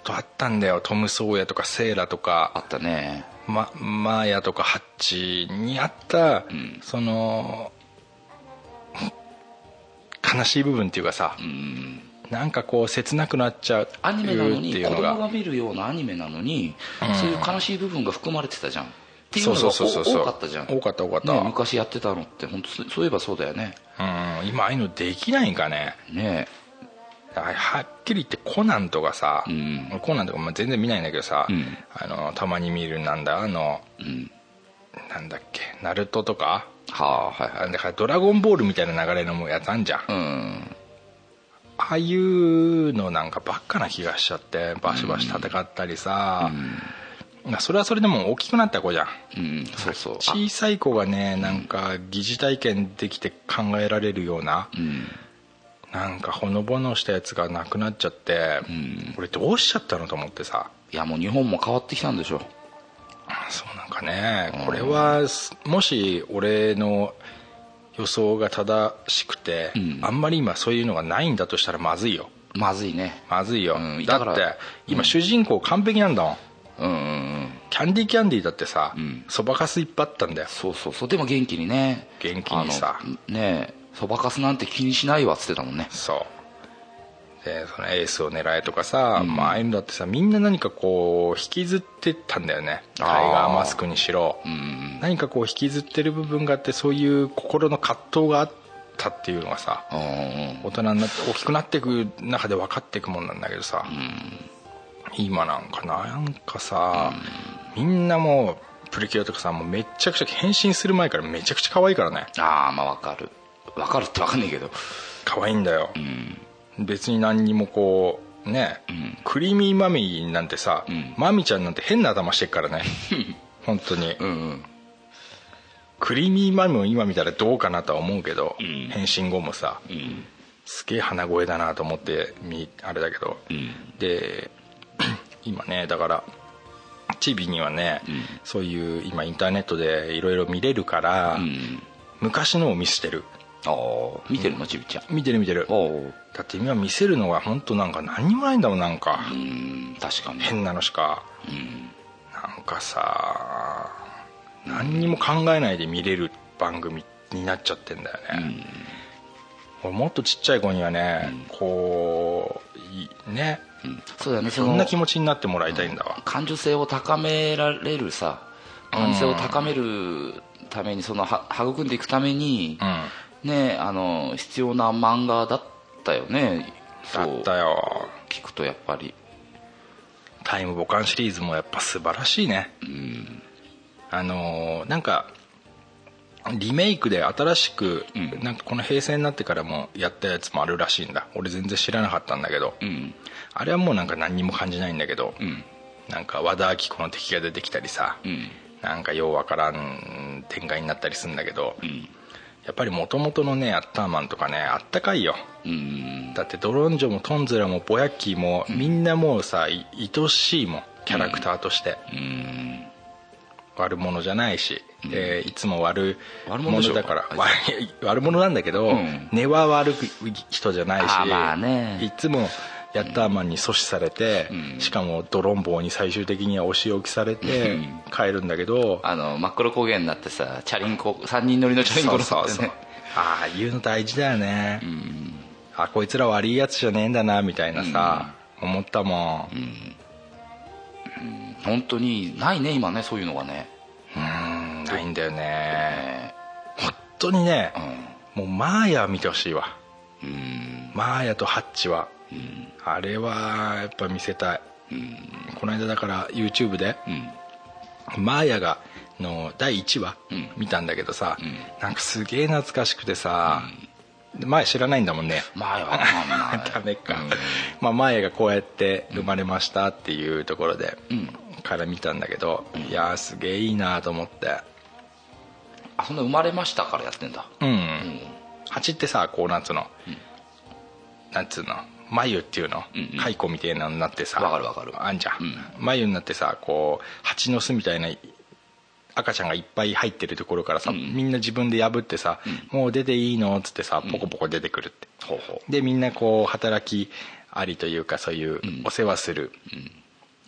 とあったんだよ。トム・ソーヤとかセーラとか。あったね。ま、マーヤとかハッチにあった、んその悲しい部分っていうかさ、うん。なんかこう切なくなっちゃうアニメなのに子供が見るようなアニメなのに、うん。そういう悲しい部分が含まれてたじゃん。っていうのがそうそう。そうそう多かったじゃん。多かった多かった。ね昔やってたのって本当そういえばそうだよね。うん。今ああいうのできないんかね。ね。だからはっきり言ってコナンとかさ、うん。コナンとかまあ全然見ないんだけどさ、うん。あのたまに見るなんだあのうん。なんだっけナルトとか？はあはいはい。だからドラゴンボールみたいな流れのやつあんじゃん、あうん。あいうのなんかばっかな気がしちゃってバシバシ戦ったりさ、まあそれはそれでも大きくなった子じゃん。うんそうそう。あ小さい子がねなんか疑似体験できて考えられるようなうんなんかほのぼのしたやつがなくなっちゃって、ん。これどうしちゃったのと思ってさ。いやもう日本も変わってきたんでしょ。そうなんかね。これはすもし俺の予想が正しくて、うん。あんまり今そういうのがないんだとしたらまずいよ。まずいね。まずいよ、うんだって今主人公完璧なんだもん、うんキャンディーキャンディーだってさん。そばかすいっぱいあったんだよ。そうそうそう。でも元気にね。元気にさ。ねえそばかすなんて気にしないわっつってたもんね。そう。でそのエースを狙えとかさ、まあああいうのだってさみんな何かこう引きずってたんだよね。タイガーマスクにしろ、うん何かこう引きずってる部分があってそういう心の葛藤があったっていうのがさうんうん大人になって大きくなっていく中で分かっていくもんなんだけどさ、今なんかなんかさ、みんなもうプリキュアとかさもうめっちゃくちゃ変身する前からめちゃくちゃ可愛いからね。ああまあわかるわかるってわかんないけど。可愛いんだよ、うん。別に何にもこうね、ん。クリーミーマミーなんてさ、ん。マミちゃんなんて変な頭してっからね。本当に、うんうん。クリーミーマミも今見たらどうかなとは思うけど、ん。変身後もさ、うん。すげえ鼻声だなと思ってみあれだけど、うん。で 今ねだからチビにはね、ん。そういう今インターネットでいろいろ見れるから、うん。昔のを見せてるああ見てるのちびちゃん。見てる見てる。だって今見せるのが本当なんか何にもないんだもんなんか、うん確かに。変なのしか。うん。なんかさ何にも考えないで見れる番組になっちゃってんだよね、俺もっとちっちゃい子にはね、こういね。うん。そうだよねそんな気持ちになってもらいたいんだわ、感受性を高められるさ感受性を高めるためにそのは育んでいくためにうん、ねあの必要な漫画だったよね。そう。だったよ。聞くとやっぱり。タイムボカンシリーズもやっぱ素晴らしいね、あのーなんかリメイクで新しく、うん。なんかこの平成になってからもやったやつもあるらしいんだ。俺全然知らなかったんだけど、うん。あれはもうなんか何にも感じないんだけど、うん。なんか和田アキ子の敵が出てきたりさ、うん。なんかようわからん展開になったりするんだけど、うんやっぱりもともとのねアッターマンとかねあったかいよ。うん。だってドロンジョもトンズラもボヤッキーも、みんなもうさい愛しいもんキャラクターとして、うん。悪者じゃないし、えーいつも悪悪者だから。悪悪者なんだけど、うん。根は悪い人じゃないしあまあね。いつもヤッターマンに阻止されて、うん。しかもドロンボーに最終的にはお仕置きされてうん。帰るんだけど、あの真っ黒焦げになってさチャリンコ3人乗りのチャリンコそうそうそう。ああいうの大事だよね、うん。あこいつら悪いやつじゃねえんだなみたいなさ、思ったもん。本当にないね今ねそういうのがね。うんないんだよね。ね。本当にねう、ん。もうマーヤ見てほしいわ。うん。マーヤとハッチはうん。あれはやっぱ見せたい。うん。この間だから YouTube でうん。マーヤがの第1話うん。見たんだけどさ、ん。なんかすげえ懐かしくてさ、でマーヤ知らないんだもんね。前は ダメか、うん。まあ、マーヤがこうやって生まれましたっていうところで、うん。から見たんだけど、いやーすげえいいなと思って。あそんな生まれましたからやってんだ。うん、蜂ってさこうなんつうの、なんつうの眉っていうの？蚕みたいなのになってさ。わかるわかる。あんじゃん、うん。眉になってさこう蜂の巣みたいな赤ちゃんがいっぱい入ってるところからさ、うん。みんな自分で破ってさ、もう出ていいの？っつってさポコポコ出てくるって、ほうほでみんなこう働きありというかそういううん。お世話する。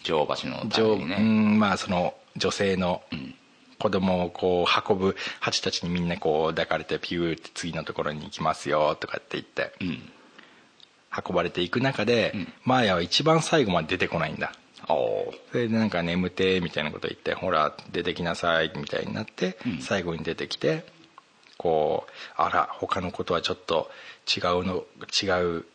女王橋のた女,、めにね、うんまあその女性のん。子供をこう運ぶ蜂たちにみんなこう抱かれてピューって次のところに行きますよとかって言って。うん運ばれていく中で、うん。マーヤは一番最後まで出てこないんだ。それでなんか眠てみたいなこと言ってほら出てきなさいみたいになって、うん。最後に出てきてこうあら他のことはちょっと違うの違う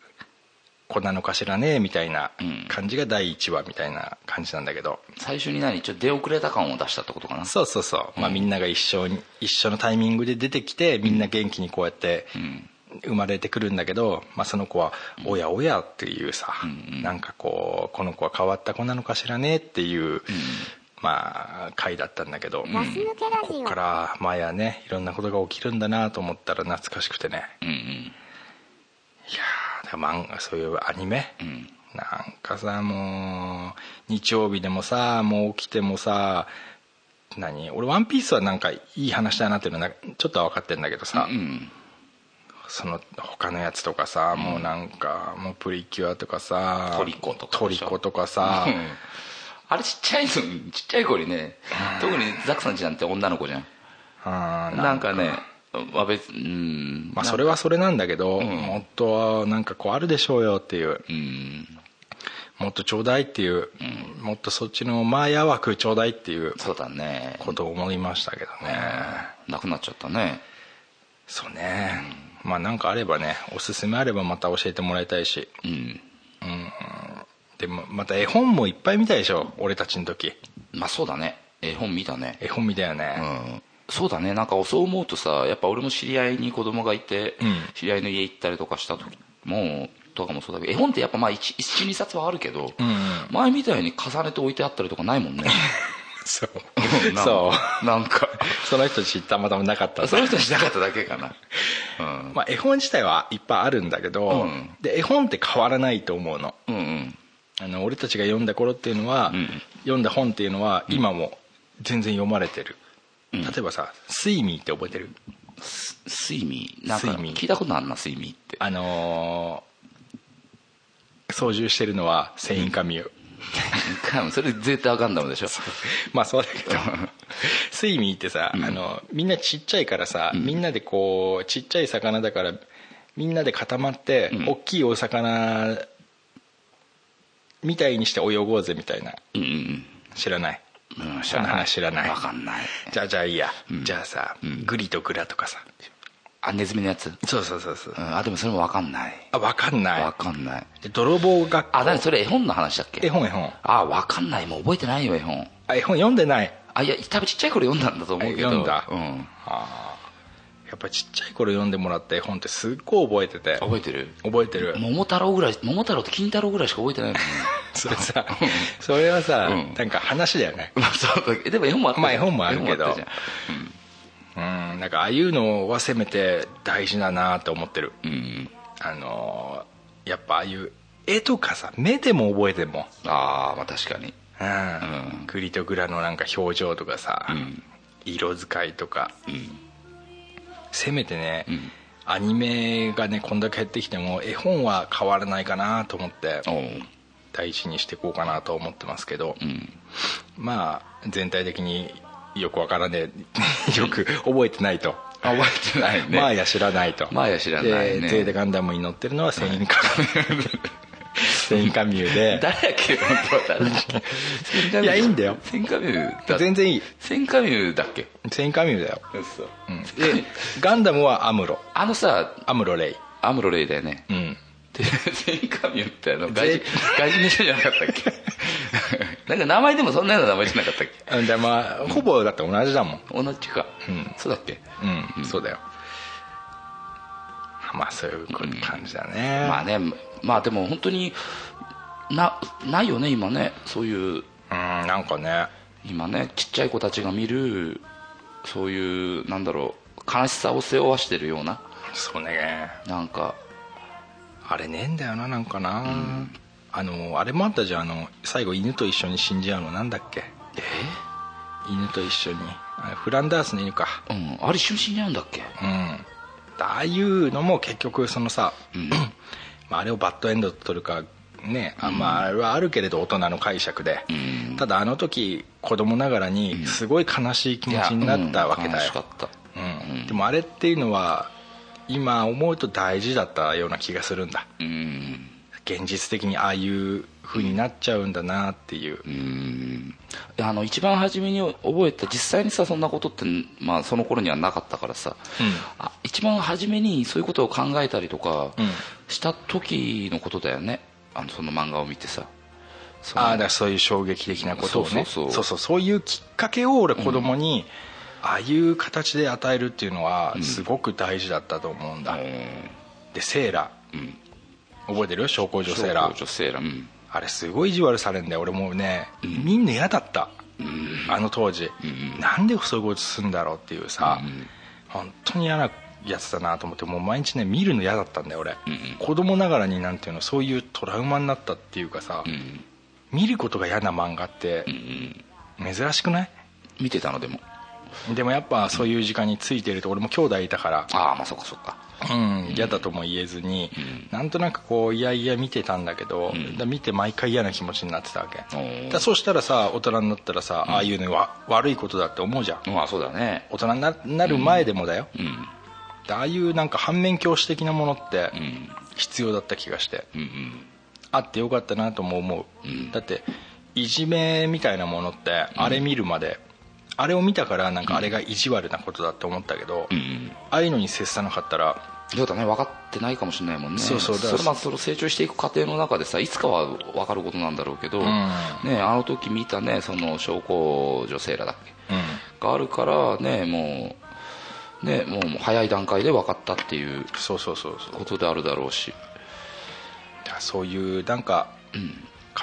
子なのかしらねみたいなうん。感じが第1話みたいな感じなんだけど、最初に何？ちょっと出遅れた感を出したってことかな？そうそうそう、まあ、みんなが一緒に一緒のタイミングで出てきてみんな元気にこうやってうん生まれてくるんだけど、まあ、その子は「おやおや」っていうさ、うんうん。なんかこうこの子は変わった子なのかしらねっていう、まあ回だったんだけど、ガス抜けラジここオから前はねいろんなことが起きるんだなと思ったら懐かしくてね。うんうん。いやーだから漫画そういうアニメ、うん。なんかさもう日曜日でもさもう起きてもさ何？俺「ワンピースはなんかいい話だなっていうのはなちょっとは分かってんだけどさ、うんその他のやつとかさ、もうなんかもうプリキュアとかさトリコとかトリコとかさ。うん。あれちっちゃいのちっちゃい子にね特にザックさんちなんて女の子じゃん。あーなんか。ねまあ別うん。まあそれはそれなんだけど、ん。もっとなんかこうあるでしょうよっていう。うん。もっとちょうだいっていう、もっとそっちのマーヤ枠ちょうだいっていうそうだね。ことを思いましたけどね、なくなっちゃったね。そうね、まあなんかあればねおすすめあればまた教えてもらいたいし。うん。でもまた絵本もいっぱい見たでしょ俺たちの時。まあそうだね。絵本見たね。絵本見たようね、ん。そうだね。なんかそう思うとさやっぱ俺も知り合いに子供がいて、うん。知り合いの家行ったりとかした時もとかもそうだけど絵本ってやっぱまあ12冊はあるけど、うんうん。前みたいに重ねて置いてあったりとかないもんね そう。そう。なんかその人たちたまたまなかった。その人しなかっただけかな。うん。まあ、絵本自体はいっぱいあるんだけど、うん。で絵本って変わらないと思うの。うんうん。あの俺たちが読んだ頃っていうのは、うん読んだ本っていうのは今も全然読まれてる、うん。例えばさ「スイミー」って覚えてる？睡眠なんか睡眠聞いたことあるな睡眠って。あのー操縦してるのはセインカミュそれ絶対ガンダムでしょ。まあそうだけど。スイミーってさ、あのみんなちっちゃいからさ、みんなでこうちっちゃい魚だからみんなで固まって、うん。大きいお魚みたいにして泳ごうぜみたいな。うんうん知らない？うん知らない。わかんない。じゃあじゃあいいや、うん。じゃあさ、うん。グリとグラとかさあネズミのやつ、そうそうそうそう、うん、あでもそれもわかんない。あ分かんない。わかんない。で泥棒学校あ何それ絵本の話だっけ？絵本絵本。あわかんない。もう覚えてないよ絵本。あ絵本読んでない。あいや多分ちっちゃい頃読んだんだと思うけど。読んだ？うん。あー。やっぱちっちゃい頃読んでもらった絵本ってすっごい覚えてて。覚えてる？覚えてる。桃太郎ぐらい桃太郎と金太郎ぐらいしか覚えてないもん。ねそれさそれはさ、うん。なんか話だよね。まあそう。でも絵本もあったまあ絵本もあるけど。絵本ったじうんなんかああいうのはせめて大事だなと思ってる。うん。あのーやっぱああいう絵とかさ目でも覚えてんも。んああまあ確かに。うん。うん。グリとグラのなんか表情とかさ、うん。色使いとか。うん。せめてね、うん。アニメがねこんだけ減ってきても絵本は変わらないかなと思って大事にしていこうかなと思ってますけど、うん。まあ全体的によくわからねえ。よく覚えてないと、あ覚えてないね。マーヤ知らないと。マーヤ知らないね。でガンダムに乗ってるのはセインカミュー。セインカミューで。誰やっけ本当は誰だ。っけいやいいんだよ。センカミューだ。全然いい。センカミューだっけ？セインカミューだよ、嘘。うん、でガンダムはアムロ。あのさアムロレイ。アムロレイだよね。うんでセンカミューって あの外人外人の人じゃなかったっけ？なんか名前でもそんなような名前じゃなかったっうんでまあほぼだって同じだもん。け同じか、うん。そうだっけ？うん、そうだよ。まあそういう感じだね、まあねまあでも本当になないよね今ね。そういう。うんなんかね。今ねちっちゃい子たちが見るそういうなんだろう悲しさを背負わしてるような。そうね。なんかあれねえんだよななんかな、あのあれもあったじゃんあの最後犬と一緒に死んじゃうのなんだっけ。え？犬と一緒に。あフランダースの犬か。うんあれ一瞬死んじゃうんだっけ？うん。ああいうのも結局そのさ、うん。まあ、あれをバッドエンドと取るかねあまああれはあるけれど大人の解釈で、うん。ただあの時子供ながらにすごい悲しい気持ちになったわけだよ。悲しかった。うん。でもあれっていうのは今思うと大事だったような気がするんだ。うん。現実的にああいう風になっちゃうんだなっていう。うん。あの一番初めに覚えた実際にさそんなことって、まあ、その頃にはなかったからさ、あ一番初めにそういうことを考えたりとかうん。した時のことだよね。あのその漫画を見てさ。ああだからそういう衝撃的なことをね。そうそうそう。そういうきっかけを俺子供に、ああいう形で与えるっていうのはすごく大事だったと思うんだ、でセーラ、ん。覚えてる？小工女セーラ女セーラうん。あれすごい意地悪されんだよ。俺もうね、みんな嫌だった、あの当時、なんでそういうことするんだろうっていうさ、本当に嫌なやつだなと思ってもう毎日ね見るの嫌だったんだよ俺、子供ながらになんていうのそういうトラウマになったっていうかさ、うん。見ることが嫌な漫画って珍しくない？見てたのでもでもやっぱそういう時間についてると俺も兄弟いたから。ああまあそっかそっか。うん嫌だとも言えずになんとなくこういやいや見てたんだけどだ見て毎回嫌な気持ちになってたわけ。だそうしたらさ大人になったらさああいうのは悪いことだって思うじゃん。まあそうだね。大人にななる前でもだよ。ああいうなんか反面教師的なものってうん。必要だった気がして。うんうん。あってよかったなとも思う、ん。だっていじめみたいなものってあれ見るまで、あれを見たからなんかあれが意地悪なことだって思ったけど、うんああいうのに接さなかったらそうだね分かってないかもしれないもんね。そうそうだかられまあその成長していく過程の中でさいつかは分かることなんだろうけど、ん。ね、あの時見たねその証拠女性らだっけ？うん。があるからねもうねもう早い段階で分かったっていうそうそうそうそう。ことであるだろうし。そういうなんか、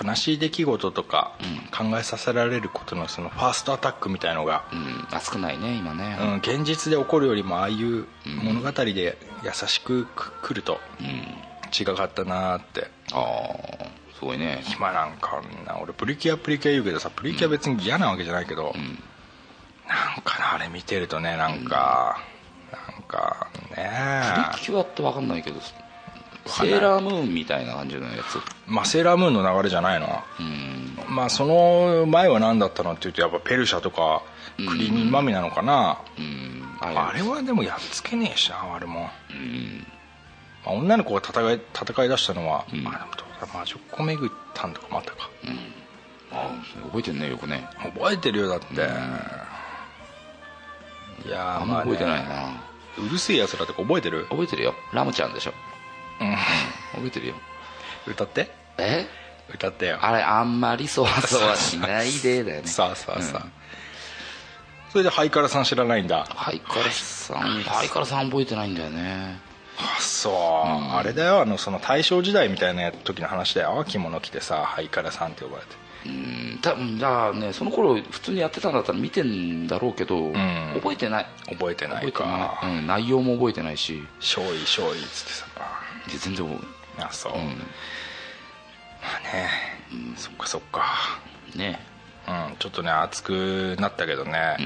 悲しい出来事とか考えさせられることのそのファーストアタックみたいのが、うんあ少ないね今ね。うん、現実で起こるよりもああいう物語で優しくく来るとうん。違かったなーって。ああすごいね。今なんかな。俺プリキュアプリキュア言うけどさプリキュア別に嫌なわけじゃないけど、なんかなあれ見てるとねなんか、なんかねプリキュアって分かんないけどセーラームーンみたいな感じのやつ。まあセーラームーンの流れじゃないの。うん。まあその前は何だったのっていうとやっぱペルシャとかクリーミンマミなのかな、うん。あれはでもやっつけねえしなあれも、うん。まあ、女の子が戦い戦い出したのは、ん。あでもどうだ魔女っ子巡ったんとかもあったか、あ覚えてんねよくね。覚えてるよだって、いやーあんま覚えてないな。うるせえやつらとか覚えてる？覚えてるよ。ラムちゃんでしょ。うん覚えてるよ。歌って？え？歌ってよ。あれあんまりそわそわしないでだよね。さあさあさあ、それでハイカラさん知らないんだ。ハイカラさんハイカラさん。覚えてないんだよね。あそう、あれだよ。あのその大正時代みたいな時の話だよ。着物着てさハイカラさんって呼ばれて。うん。多分じゃあねその頃普通にやってたんだったら見てんだろうけど、覚えてない。覚えてない覚えてない。か、うん、内容も覚えてないし。勝利勝利っつってさで全然覚あそう、え、まあね、そっかそっか。うん、ね。うんちょっとね熱くなったけどね、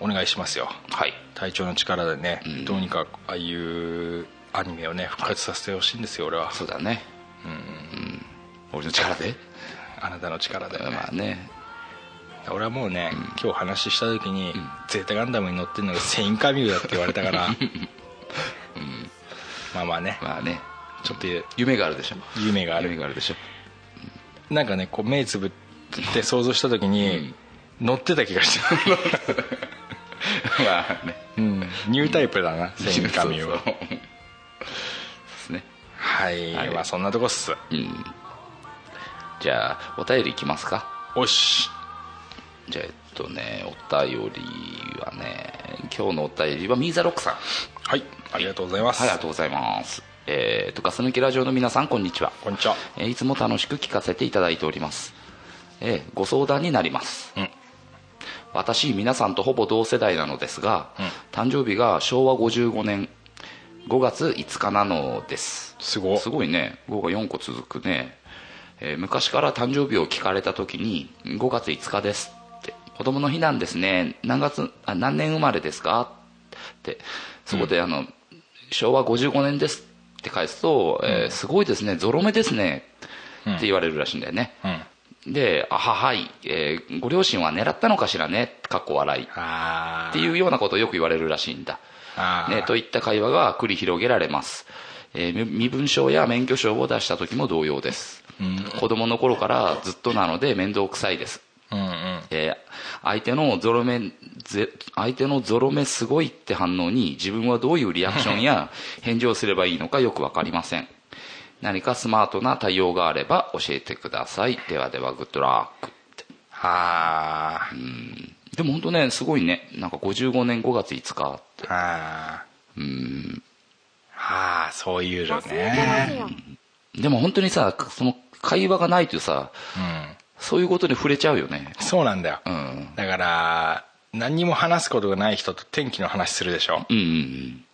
お願いしますよ。はい。体調の力でね、ん。どうにかああいうアニメをね復活させてほしいんですよ俺は。そうだね。うん、俺の力で？あなたの力でね、まあね。俺はもうね、今日話した時に、ゼータガンダムに乗ってるのがセインカミューだって言われたから、まあまあね。まあねちょっと夢があるでしょ？夢がある。夢があるでしょ？なんかねこう目つぶって想像した時に、乗ってた気がして まあね。うん。ニュータイプだなセインカミューはそう。そうですね。はい、はい。まあそんなとこっす。うん。じゃあお便りいきますか？おし。じゃあえっとねお便りはね今日のお便りはミーザロックさん。はい。ありがとうございます、はいありがとうございますえー、とガス抜きラジオの皆さんこんにちは、こんにちは。えーいつも楽しく聞かせていただいております、えーご相談になります、うん。私皆さんとほぼ同世代なのですが、誕生日が昭和55年5月5日なのです。すご。すごいね。5が4個続くね、えー昔から誕生日を聞かれた時に5月5日ですって。子供の日なんですね。何月あ何年生まれですかって。そこであの、昭和55年ですって返すと、えーすごいですねゾロ目ですねって言われるらしいんだよね、うん。で「あははい、えーご両親は狙ったのかしらね」かっこ笑い。っあていうようなことをよく言われるらしいんだ。ね、といった会話が繰り広げられます、えー身身分証や免許証を出した時も同様です、子供の頃からずっとなので面倒くさいです、うんうん。えー相手のゾロ目ぜ相手のゾロ目すごいって反応に自分はどういうリアクションや 返事をすればいいのかよく分かりません。何かスマートな対応があれば教えてください。ではではグッドラックってはあでも本当ねすごいね。なんか55年5月5日って。はあ。うん。はあそういうのね。オでも本当にさその会話がないとさうんそういうことに触れちゃうよね。そうなんだよ。うん。だから何にも話すことがない人と天気の話するでしょ。うんうんうん。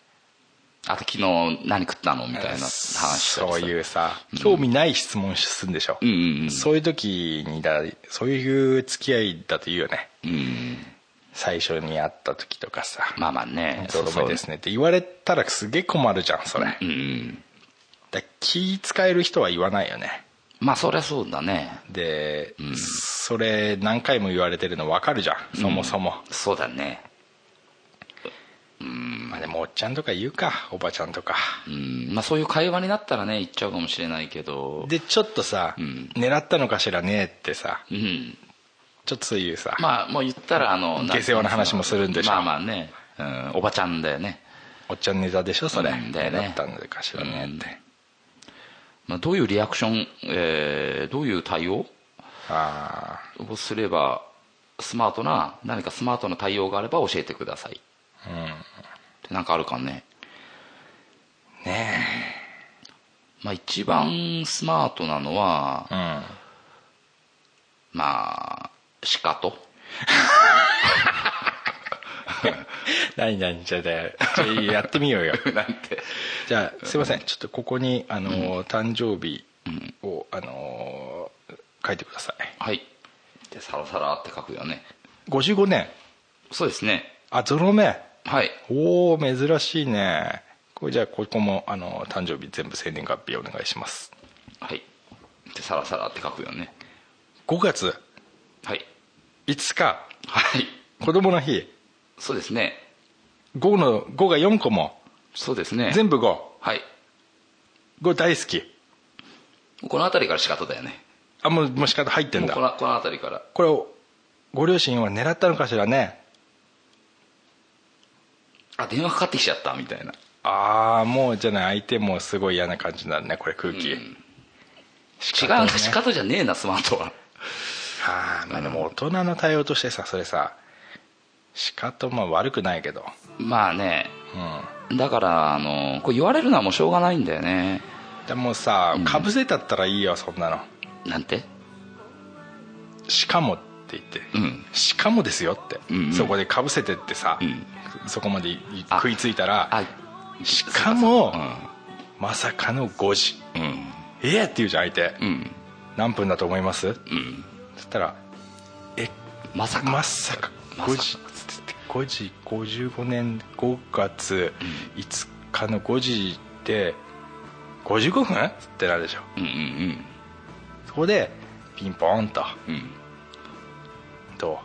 あと昨日何食ったのみたいな話そういうさ興味ない質問するんでしょ、うんうんうん。そういう時にだそういう付き合いだと言うよね。うん。最初に会った時とかさ。まあまあね「ゾロ目ですね」って。言われたらすげえ困るじゃんそれ、うんうんだ気使える人は言わないよねまあそりゃそうだね。で、それ何回も言われてるの分かるじゃん。そもそも、そうだね。まあでもおっちゃんとか言うかおばちゃんとか。うん。まあそういう会話になったらね言っちゃうかもしれないけど。でちょっとさ、ん。狙ったのかしらねってさうん。ちょっとそういうさ、まあもう言ったらあの下世話な話もするんでしょ。まあまあね、うん、おばちゃんだよね、おっちゃんネタでしょそれ、うん。だよね。狙ったのかしらねって、まあ、どういうリアクション、えーどういう対応あをすればスマートな何かスマートな対応があれば教えてください。あうん。ってなんかあるかね。ねまあ一番スマートなのはえうん。まあしかと 何何じゃあじゃあやってみようよ。なんて。じゃあすいません。ちょっとここにあの、誕生日をあの書いてください。はい。でサラサラって書くよね。55年。そうですね。あゾロ目。はい。おお珍しいね。これじゃあここもあの誕生日全部生年月日お願いします。はい。でサラサラって書くよね。5月。はい。5日。はい。子供の日そうですね。5の5が4個も。そうですね。全部55はい。大好き。この辺りから仕方だよね。あもうもう仕方入ってんだ。このこの辺りから。これをご両親は狙ったのかしらね。あ電話かかってきちゃったみたいな。ああもうじゃない。相手もすごい嫌な感じになるねこれ空気、違うな仕方じゃねえなスマートは。は あまあでも大人の対応としてさそれさ仕方まあ悪くないけど。まあね。うん。だからあのこれ言われるのはもうしょうがないんだよね。でもさかぶせたったらいいよそんなの。なんて？しかもって言って、うん。しかもですよって、うんうん。そこでかぶせてってさ、ん。そこまで食いついたらあしかも、うまさかの5時。んうん。ええって言うじゃん相手、うん。何分だと思います？うん。そしたらえまさか。まさかまさか。5時5時55年5月5日の5時で55分？ってなるでしょ。うんうんそこでピンポーンと。うん。と。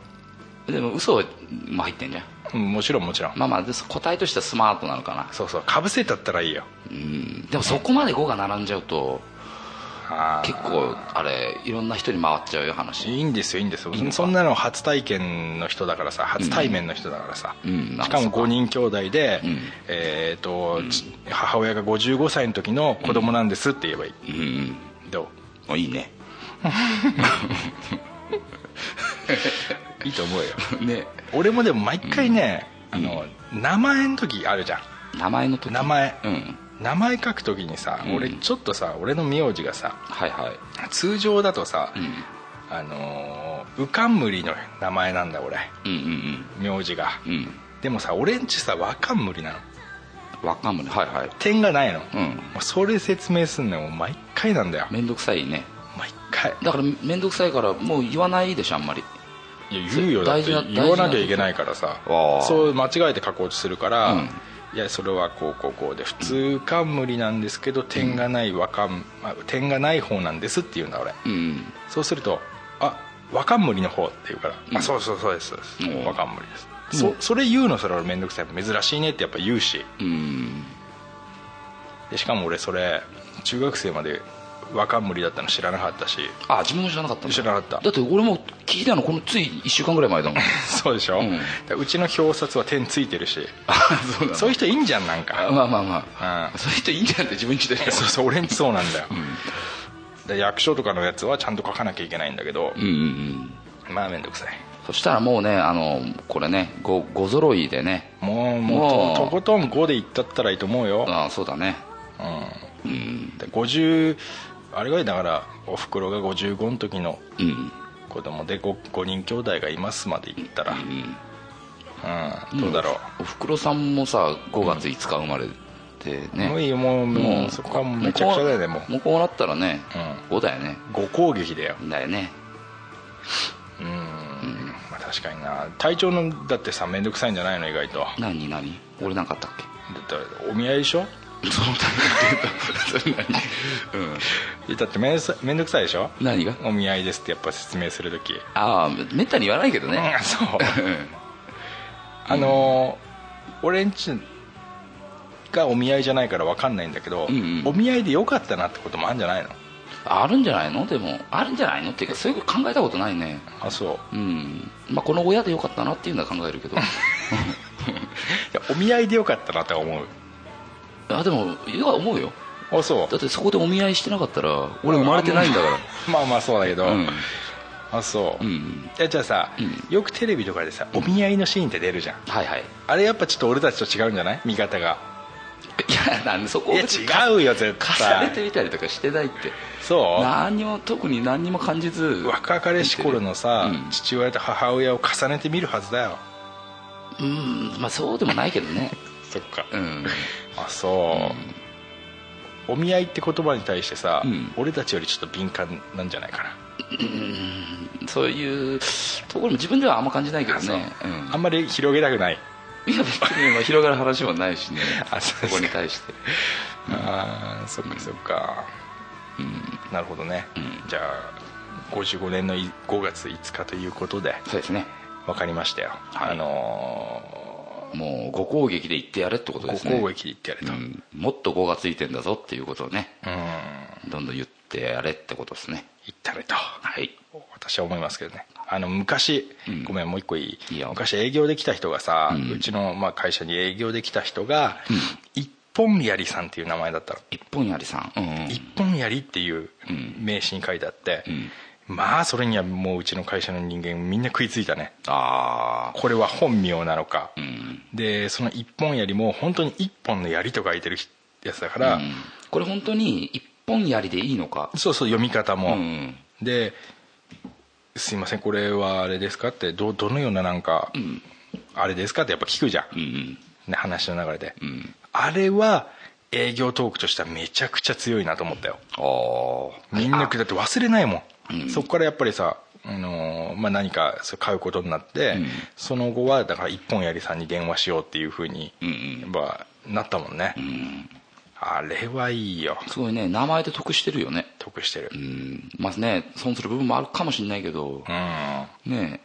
うんでも嘘も入ってんじゃん。うんもちろんもちろん。まあまあで答えとしてはスマートなのかな。そうそうかぶせたったらいいよ。うん。でもそこまで5が並んじゃうと結構あれいろんな人に回っちゃうよ話。いいんですよいいんですよ。そんなの初体験の人だからさ初対面の人だからさ、うんしかも5人兄弟で、うん。えーとち母親が55歳の時の子供なんですって言えばいい、うんうん。どあいいね。ういいと思うよ。ね。俺もでも毎回ね、あの名前の時あるじゃん。名前の時。名前。うん名前書く時にさ、うん。俺ちょっとさ俺の名字がさはいはい。通常だとさ、うん。あのー、うかんむりの名前なんだ俺。うんうん名字が。うん。うんでもさ俺んちさわかんむりなの。わかんないはいはい。点がないの、うん。それ説明すんのもう毎回なんだよ。面倒くさいね。毎回。だから面倒くさいからもう言わないでしょあんまり。いや言うよ。だって言わなきゃいけないからさ。そう間違えて書こうとするから、うんいやそれはこうこうこうで普通冠なんですけど点がない和冠、あ点がない方なんですって言うんだ俺。うん。そうすると「あ和冠の方」って言うから「うん。あそうそうそうです和冠です」うん。そそれ言うのそれ俺面倒くさい。珍しいねってやっぱ言うし。うん。でしかも俺それ中学生まで和冠だったの知らなかったし。あ自分も知らなかった知らなかった。だって俺も聞いたのこのつい1週間ぐらい前だもん。そうでしょ、うん。うちの表札は点ついてるし。あそうそういう人いいんじゃんなんか。あまあまあまあ。うん。そういう人いいんじゃんって自分にしてるそうそう俺んちそうなんだよ、で役所とかのやつはちゃんと書かなきゃいけないんだけど。うんうんうん。まあ面倒くさい。そしたらもうねあのこれねごご揃いでね。もうももう。うととことん5でいったったらいいと思うよ、あそうだね。うん、うん。で50あれがいいだからおふくろが55の時のうん。子供で 5, 5人兄弟がいますまで言ったら、うん。うん、どうだろおふくろさんもさ5月5日生まれてう、ね。もういいよもうもうそこはもうめちゃくちゃだよねも。うもうこうなったらね5だよね。5攻撃だよ。だよね。うん、まあ、確かにな。体調のだってさ面倒くさいんじゃないの意外と。だ何何？俺なんかあったっけ？ってお見合いでしょ？そのためそれ何？うん。だって面倒くさ面倒くさいでしょ？何が？お見合いですってやっぱ説明する時。ああめったに言わないけどね。うんそう。あのー俺んちがお見合いじゃないから分かんないんだけど、うんうん。お見合いでよかったなってこともあるんじゃないの？あるんじゃないの？でもあるんじゃないの？っていうかそういうこと考えたことないね。あそう。うん。まあこの親でよかったなっていうのは考えるけど。お見合いでよかったなって思うあでもいや思うよ。あそう。だってそこでお見合いしてなかったら俺生まれてないんだから。まあまあそうだけど、うん。あそう、いうん。やじゃあさ、うん。よくテレビとかでさお見合いのシーンって出るじゃん。はいはい。あれやっぱちょっと俺たちと違うんじゃない？見方が。いやなんでそこいや違うよ絶重ねて対みたりとかしてないって。そう。何にも特に何にも感じず。若かりし頃のさ、うん。父親と母親を重ねてみるはずだよ。うん。まあそうでもないけどね。そっか。うんあそう、お見合いって言葉に対してさ、うん。俺たちよりちょっと敏感なんじゃないかな、そういうところも自分ではあんま感じないけどあそう。ねうん。あんまり広げたくない。いや別にまあ広がる話もないしね。あそこに対して。ああそっかそっか、なるほどね、うん。じゃあ55年のい5月5日ということで。そうですね。分かりましたよ、はい。あのもうご攻撃で言ってやれってことー、ですね。ご攻撃で言ってやれと、うん。もっと5がついてんだぞっていうことをねうんどんどん言ってやれってことですね。言ったれと。はい。私は思いますけどね。あの昔、うん。ごめんもう一個いい。いいよ。昔営業できた人がさ、ううんちのまあ会社に営業できた人が、一本槍さんっていう名前だったの。一本槍さん。うんうん。一本槍っていううん。名刺に書いてあって、うんまあそれにはもううちの会社の人間みんな食いついたね。ああこれは本名なのか、うん。でその一本槍も本当に一本の槍と書いてるやつだから、うん。これ本当に一本槍でいいのか。そうそう読み方も、うんで「すいませんこれはあれですか?」ってどどのようななんか、ん。あれですかってやっぱ聞くじゃん、うんね、話の流れで、うん。あれは営業トークとしてはめちゃくちゃ強いなと思ったよ。ああみんなだって忘れないもんそこからやっぱりさあのーまあ、何か買うことになって、うん。その後はだから一本槍さんに電話しようっていうふうに、やっぱなったもんね、うん。あれはいいよ。すごいね。名前で得してるよね。得してる。う、ん。まあね損する部分もあるかもしれないけど。うん、ね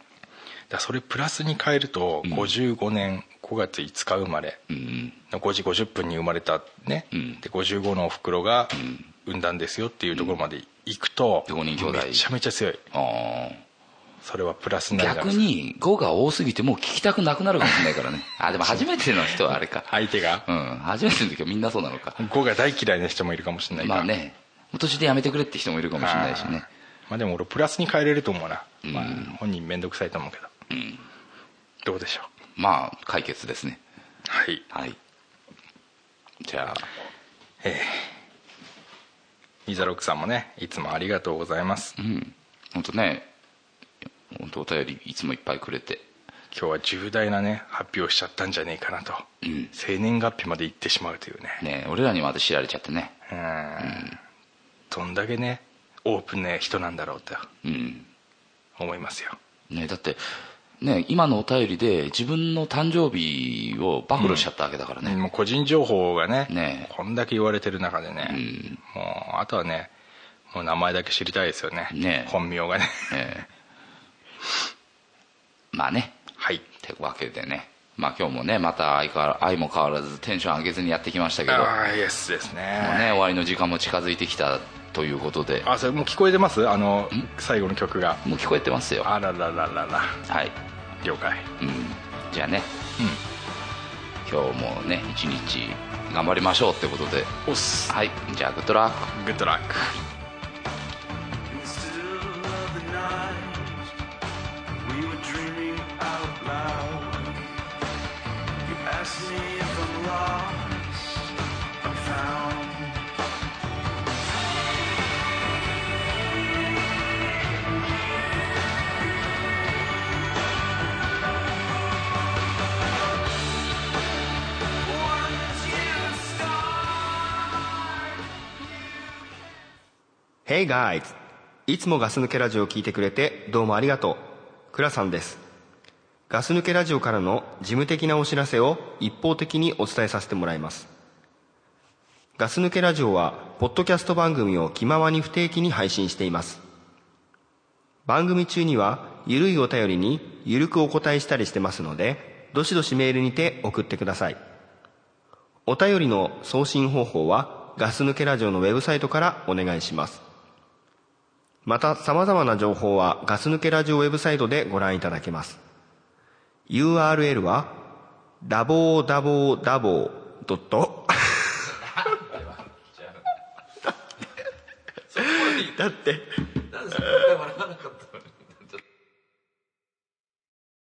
らそれプラスに変えると、ん。55年5月5日生まれ。うんの5時50分に生まれたね、うん。で55のおふくろが産んだんですよっていうところまで行くと、めちゃめちゃ強い。あそれはプラスあになる逆に5が多すぎてもう聞きたくなくなるかもしれないからね。あでも初めての人はあれか。相手が？うん。初めての時はみんなそうなのか。5が大嫌いな人もいるかもしれないからまあね。途中でやめてくれって人もいるかもしれないしね。まあでも俺プラスに変えれると思うな、うん。まあ、本人面倒くさいと思うけど、うん。どうでしょう？まあ解決ですね。はい。はい。じゃあええイザロックさんもねいつもありがとうございます。うん。本当ね本当お便りいつもいっぱいくれて。今日は重大なね発表しちゃったんじゃねえかなと、うん。生年月日まで言ってしまうというね。ね俺らにまで知られちゃってね。うん。どんだけねオープンな人なんだろうと。うん。思いますよ。ねだってね今のお便りで自分の誕生日を暴露しちゃったわけだからね、もう個人情報がねねこんだけ言われてる中でね、もうあとはねもう名前だけ知りたいですよね。ね本名がね。ええ。まあね。はい。ってわけでね。まあ今日もねまた相変わら相も変わらずテンション上げずにやってきましたけど。もああイエスですうねね終わりの時間も近づいてきたということで。あそれもう聞こえてます？あの最後の曲が。もう聞こえてますよ。あららららら。はい、了解。うん、じゃあね、今日もね一日頑張りましょうってことで。おっす。はいじゃあグッドラック。グッドラック Hey guys! いつもガス抜けラジオを聞いてくれてどうもありがとう。クラさんです。ガス抜けラジオからの事務的なお知らせを一方的にお伝えさせてもらいます。ガス抜けラジオは、ポッドキャスト番組を気ままに不定期に配信しています。番組中には、ゆるいお便りにゆるくお答えしたりしてますので、どしどしメールにて送ってください。お便りの送信方法はガス抜けラジオのウェブサイトからお願いします。また様々な情報はガス抜けラジオウェブサイトでご覧いただけます。URL は www. だって